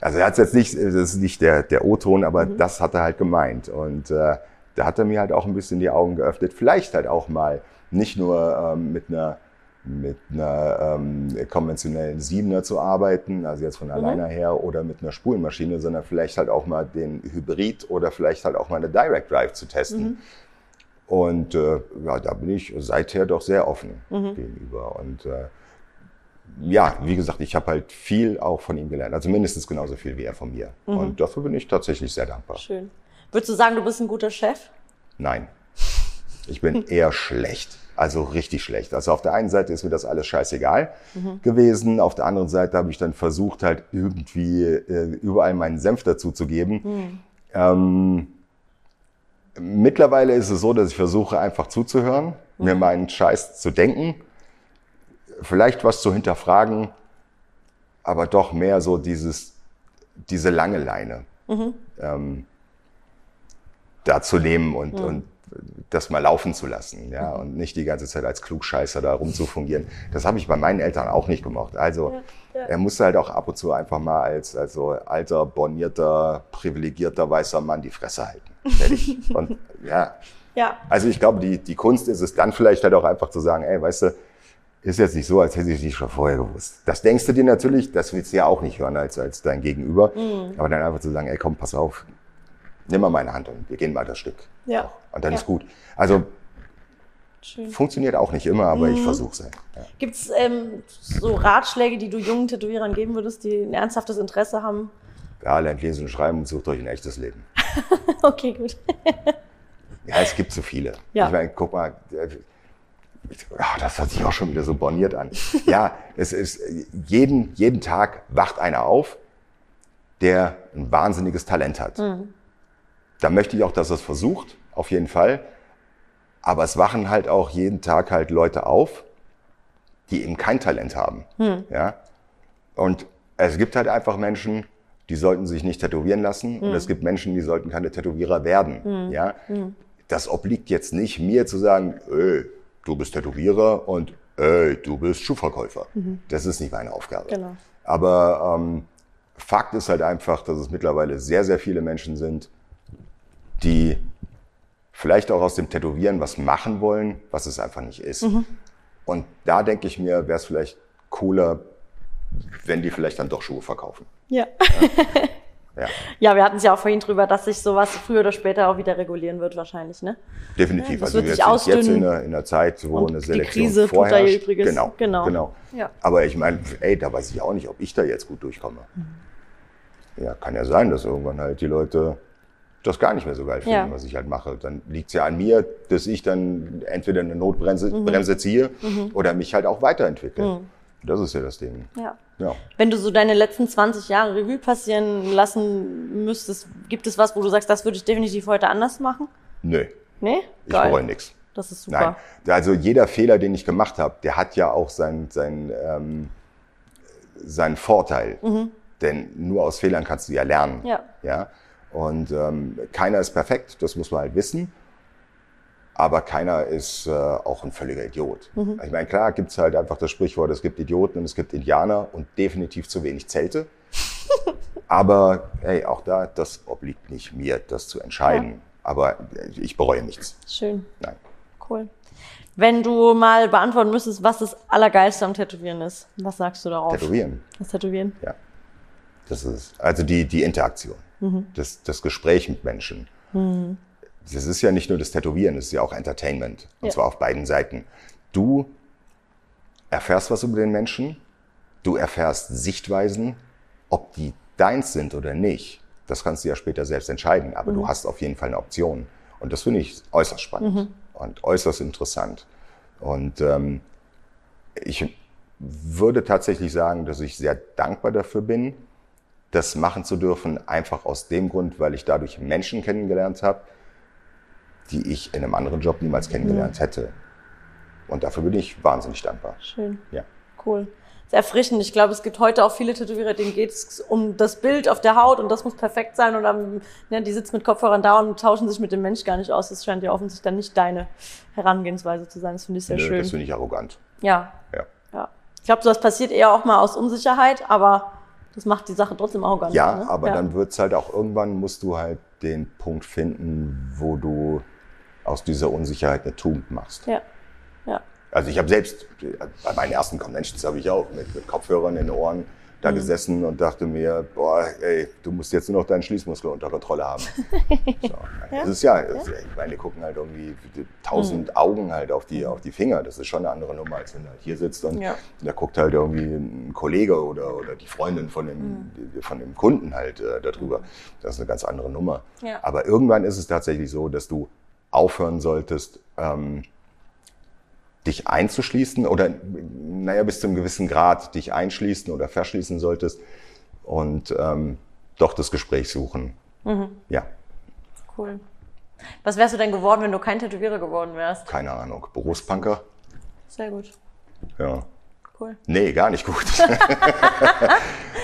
Also er hat jetzt nicht, das ist nicht der, der O-Ton, aber das hat er halt gemeint. Und äh, da hat er mir halt auch ein bisschen die Augen geöffnet. Vielleicht halt auch mal nicht nur ähm, mit einer mit einer ähm, konventionellen Siebener zu arbeiten, also jetzt von alleine her, oder mit einer Spulenmaschine, sondern vielleicht halt auch mal den Hybrid oder vielleicht halt auch mal eine Direct Drive zu testen. Und äh, ja, da bin ich seither doch sehr offen gegenüber. Und äh, ja, wie gesagt, ich habe halt viel auch von ihm gelernt, also mindestens genauso viel wie er von mir. Und dafür bin ich tatsächlich sehr dankbar. Schön. Würdest du sagen, du bist ein guter Chef? Nein. Ich bin eher schlecht. Also richtig schlecht. Also auf der einen Seite ist mir das alles scheißegal gewesen. Auf der anderen Seite habe ich dann versucht, halt irgendwie äh, überall meinen Senf dazu zu geben. Ähm, mittlerweile ist es so, dass ich versuche, einfach zuzuhören, mir meinen Scheiß zu denken, vielleicht was zu hinterfragen, aber doch mehr so dieses, diese lange Leine ähm, da zu nehmen und, und das mal laufen zu lassen, ja, und nicht die ganze Zeit als Klugscheißer da rumzufungieren. Das habe ich bei meinen Eltern auch nicht gemacht. Also er musste halt auch ab und zu einfach mal als, als so alter, bornierter, privilegierter weißer Mann die Fresse halten. Fertig. und ja, Ja. also ich glaube, die, die Kunst ist es dann vielleicht halt auch einfach zu sagen, ey, weißt du, ist jetzt nicht so, als hätte ich es nicht schon vorher gewusst. Das denkst du dir natürlich, das willst du ja auch nicht hören als, als dein Gegenüber. Aber dann einfach zu sagen, ey, komm, pass auf, nimm mal meine Hand und wir gehen mal das Stück. Ja. Und dann Ja. ist gut. Also Schön. funktioniert auch nicht immer, aber ich versuche es. Ja. Gibt es ähm, so Ratschläge, die du jungen Tätowierern geben würdest, die ein ernsthaftes Interesse haben? ja, lernt lesen und schreiben und sucht euch ein echtes Leben. Okay, gut. Ja, es gibt so viele. Ja. Ich meine, guck mal, ah, das hat sich auch schon wieder so borniert an. ja, es ist jeden, jeden Tag wacht einer auf, der ein wahnsinniges Talent hat. Da möchte ich auch, dass es versucht, auf jeden Fall. Aber es wachen halt auch jeden Tag halt Leute auf, die eben kein Talent haben. Ja? Und es gibt halt einfach Menschen, die sollten sich nicht tätowieren lassen. Und es gibt Menschen, die sollten keine Tätowierer werden. Ja? Das obliegt jetzt nicht mir zu sagen, ey, du bist Tätowierer und ey, du bist Schuhverkäufer. Das ist nicht meine Aufgabe. Genau. Aber ähm, Fakt ist halt einfach, dass es mittlerweile sehr, sehr viele Menschen sind, die vielleicht auch aus dem Tätowieren was machen wollen, was es einfach nicht ist. Mhm. Und da denke ich mir, wäre es vielleicht cooler, wenn die vielleicht dann doch Schuhe verkaufen. Ja. ja. Ja. ja, wir hatten es ja auch vorhin drüber, dass sich sowas früher oder später auch wieder regulieren wird, wahrscheinlich, ne? Definitiv. Ja, also wir sind jetzt in einer, in einer Zeit, wo eine Selektion die Krise vorherrscht. Tut da genau, genau. genau. Ja. Aber ich meine, ey, da weiß ich auch nicht, ob ich da jetzt gut durchkomme. Mhm. Ja, kann ja sein, dass irgendwann halt die Leute das gar nicht mehr so geil finden, ja. was ich halt mache. Dann liegt es ja an mir, dass ich dann entweder eine Notbremse mhm. Bremse ziehe mhm. oder mich halt auch weiterentwickle. Mhm. Das ist ja das Ding. Ja. ja. Wenn du so deine letzten 20 Jahre Revue passieren lassen müsstest, gibt es was, wo du sagst, das würde ich definitiv heute anders machen? Nö. Nee? Ich bereue nichts. Das ist super. Nein. Also jeder Fehler, den ich gemacht habe, der hat ja auch seinen sein, ähm, sein Vorteil. Mhm. Denn nur aus Fehlern kannst du ja lernen. Ja. ja? Und ähm, keiner ist perfekt, das muss man halt wissen. Aber keiner ist äh, auch ein völliger Idiot. Mhm. Ich meine, klar gibt es halt einfach das Sprichwort, es gibt Idioten und es gibt Indianer und definitiv zu wenig Zelte. Aber hey, auch da, das obliegt nicht mir, das zu entscheiden. Ja. Aber ich bereue nichts. Schön. Nein. Cool. Wenn du mal beantworten müsstest, was das Allergeilste am Tätowieren ist, was sagst du darauf? Tätowieren. Das Tätowieren? Ja. Das ist also die, die Interaktion, mhm. das, das Gespräch mit Menschen. Mhm das ist ja nicht nur das Tätowieren, es ist ja auch Entertainment. Und ja. zwar auf beiden Seiten. Du erfährst was über den Menschen, du erfährst Sichtweisen, ob die deins sind oder nicht. Das kannst du ja später selbst entscheiden, aber mhm. du hast auf jeden Fall eine Option. Und das finde ich äußerst spannend mhm. und äußerst interessant. Und ähm, ich würde tatsächlich sagen, dass ich sehr dankbar dafür bin, das machen zu dürfen, einfach aus dem Grund, weil ich dadurch Menschen kennengelernt habe, die ich in einem anderen Job niemals kennengelernt hätte. Und dafür bin ich wahnsinnig dankbar. Schön. Ja. Cool. Sehr erfrischend. Ich glaube, es gibt heute auch viele Tätowierer, denen geht es um das Bild auf der Haut und das muss perfekt sein. Und dann, ja, die sitzen mit Kopfhörern da und tauschen sich mit dem Mensch gar nicht aus. Das scheint ja offensichtlich dann nicht deine Herangehensweise zu sein. Das finde ich sehr Nö, schön. Das finde ich arrogant. Ja. Ja. ja. Ich glaube, sowas passiert eher auch mal aus Unsicherheit, aber das macht die Sache trotzdem arrogant. Ja, ne? aber ja. dann wird's halt auch irgendwann, musst du halt den Punkt finden, wo du aus dieser Unsicherheit eine Tugend machst. Ja. ja. Also ich habe selbst, bei meinen ersten Conventions habe ich auch mit, mit Kopfhörern in den Ohren da mhm. gesessen und dachte mir, boah, ey, du musst jetzt nur noch deinen Schließmuskel unter Kontrolle haben. so, ja. Das ist ja, das, ich meine, die gucken halt irgendwie tausend mhm. Augen halt auf die, auf die Finger. Das ist schon eine andere Nummer, als wenn du halt hier sitzt und ja. da guckt halt irgendwie ein Kollege oder, oder die Freundin von dem, mhm. von dem Kunden halt äh, darüber. Das ist eine ganz andere Nummer. Ja. Aber irgendwann ist es tatsächlich so, dass du aufhören solltest, ähm, dich einzuschließen oder, naja, bis zu einem gewissen Grad dich einschließen oder verschließen solltest und ähm, doch das Gespräch suchen. Mhm. Ja. Cool. Was wärst du denn geworden, wenn du kein Tätowierer geworden wärst? Keine Ahnung. Berufspunker? Sehr gut. Ja. Cool. Nee, gar nicht gut.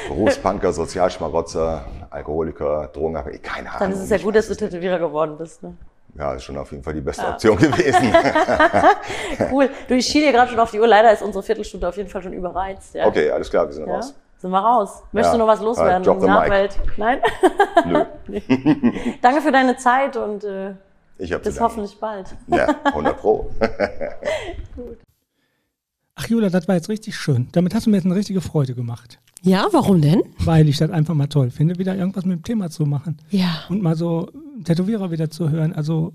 Berufspunker, Sozialschmarotzer, Alkoholiker, Drogenabhängig, keine Ahnung. Dann ist es ja gut, dass du Tätowierer geworden bist. Ne? Ja, ist schon auf jeden Fall die beste ja. Option gewesen. cool. Du, ich schiele gerade schon auf die Uhr. Leider ist unsere Viertelstunde auf jeden Fall schon überreizt. Ja. Okay, alles klar, wir sind ja? raus. Sind wir raus. Möchtest du noch was loswerden? Uh, Nachwelt? Nein? Nö. Danke für deine Zeit und äh, bis hoffentlich bald. Ja, 100 Pro. Gut. Ach Jula, das war jetzt richtig schön. Damit hast du mir jetzt eine richtige Freude gemacht. Ja, warum denn? Weil ich das einfach mal toll finde, wieder irgendwas mit dem Thema zu machen. Ja. Und mal so Tätowierer wieder zu hören. Also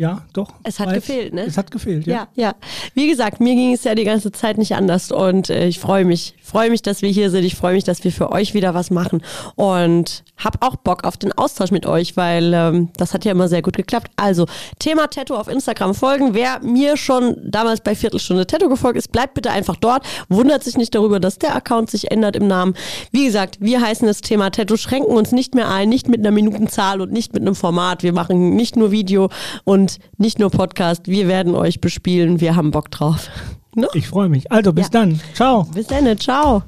ja, doch. Es hat gefehlt, ne? Es hat gefehlt, ja. Ja, ja. Wie gesagt, mir ging es ja die ganze Zeit nicht anders und äh, ich freue mich. Freue mich, dass wir hier sind. Ich freue mich, dass wir für euch wieder was machen und hab auch Bock auf den Austausch mit euch, weil ähm, das hat ja immer sehr gut geklappt. Also, Thema Tattoo auf Instagram folgen. Wer mir schon damals bei Viertelstunde Tattoo gefolgt ist, bleibt bitte einfach dort. Wundert sich nicht darüber, dass der Account sich ändert im Namen. Wie gesagt, wir heißen das Thema Tattoo, schränken uns nicht mehr ein, nicht mit einer Minutenzahl und nicht mit einem Format. Wir machen nicht nur Video und nicht nur Podcast. Wir werden euch bespielen. Wir haben Bock drauf. Ne? Ich freue mich. Also bis ja. dann. Ciao. Bis dann. Ciao.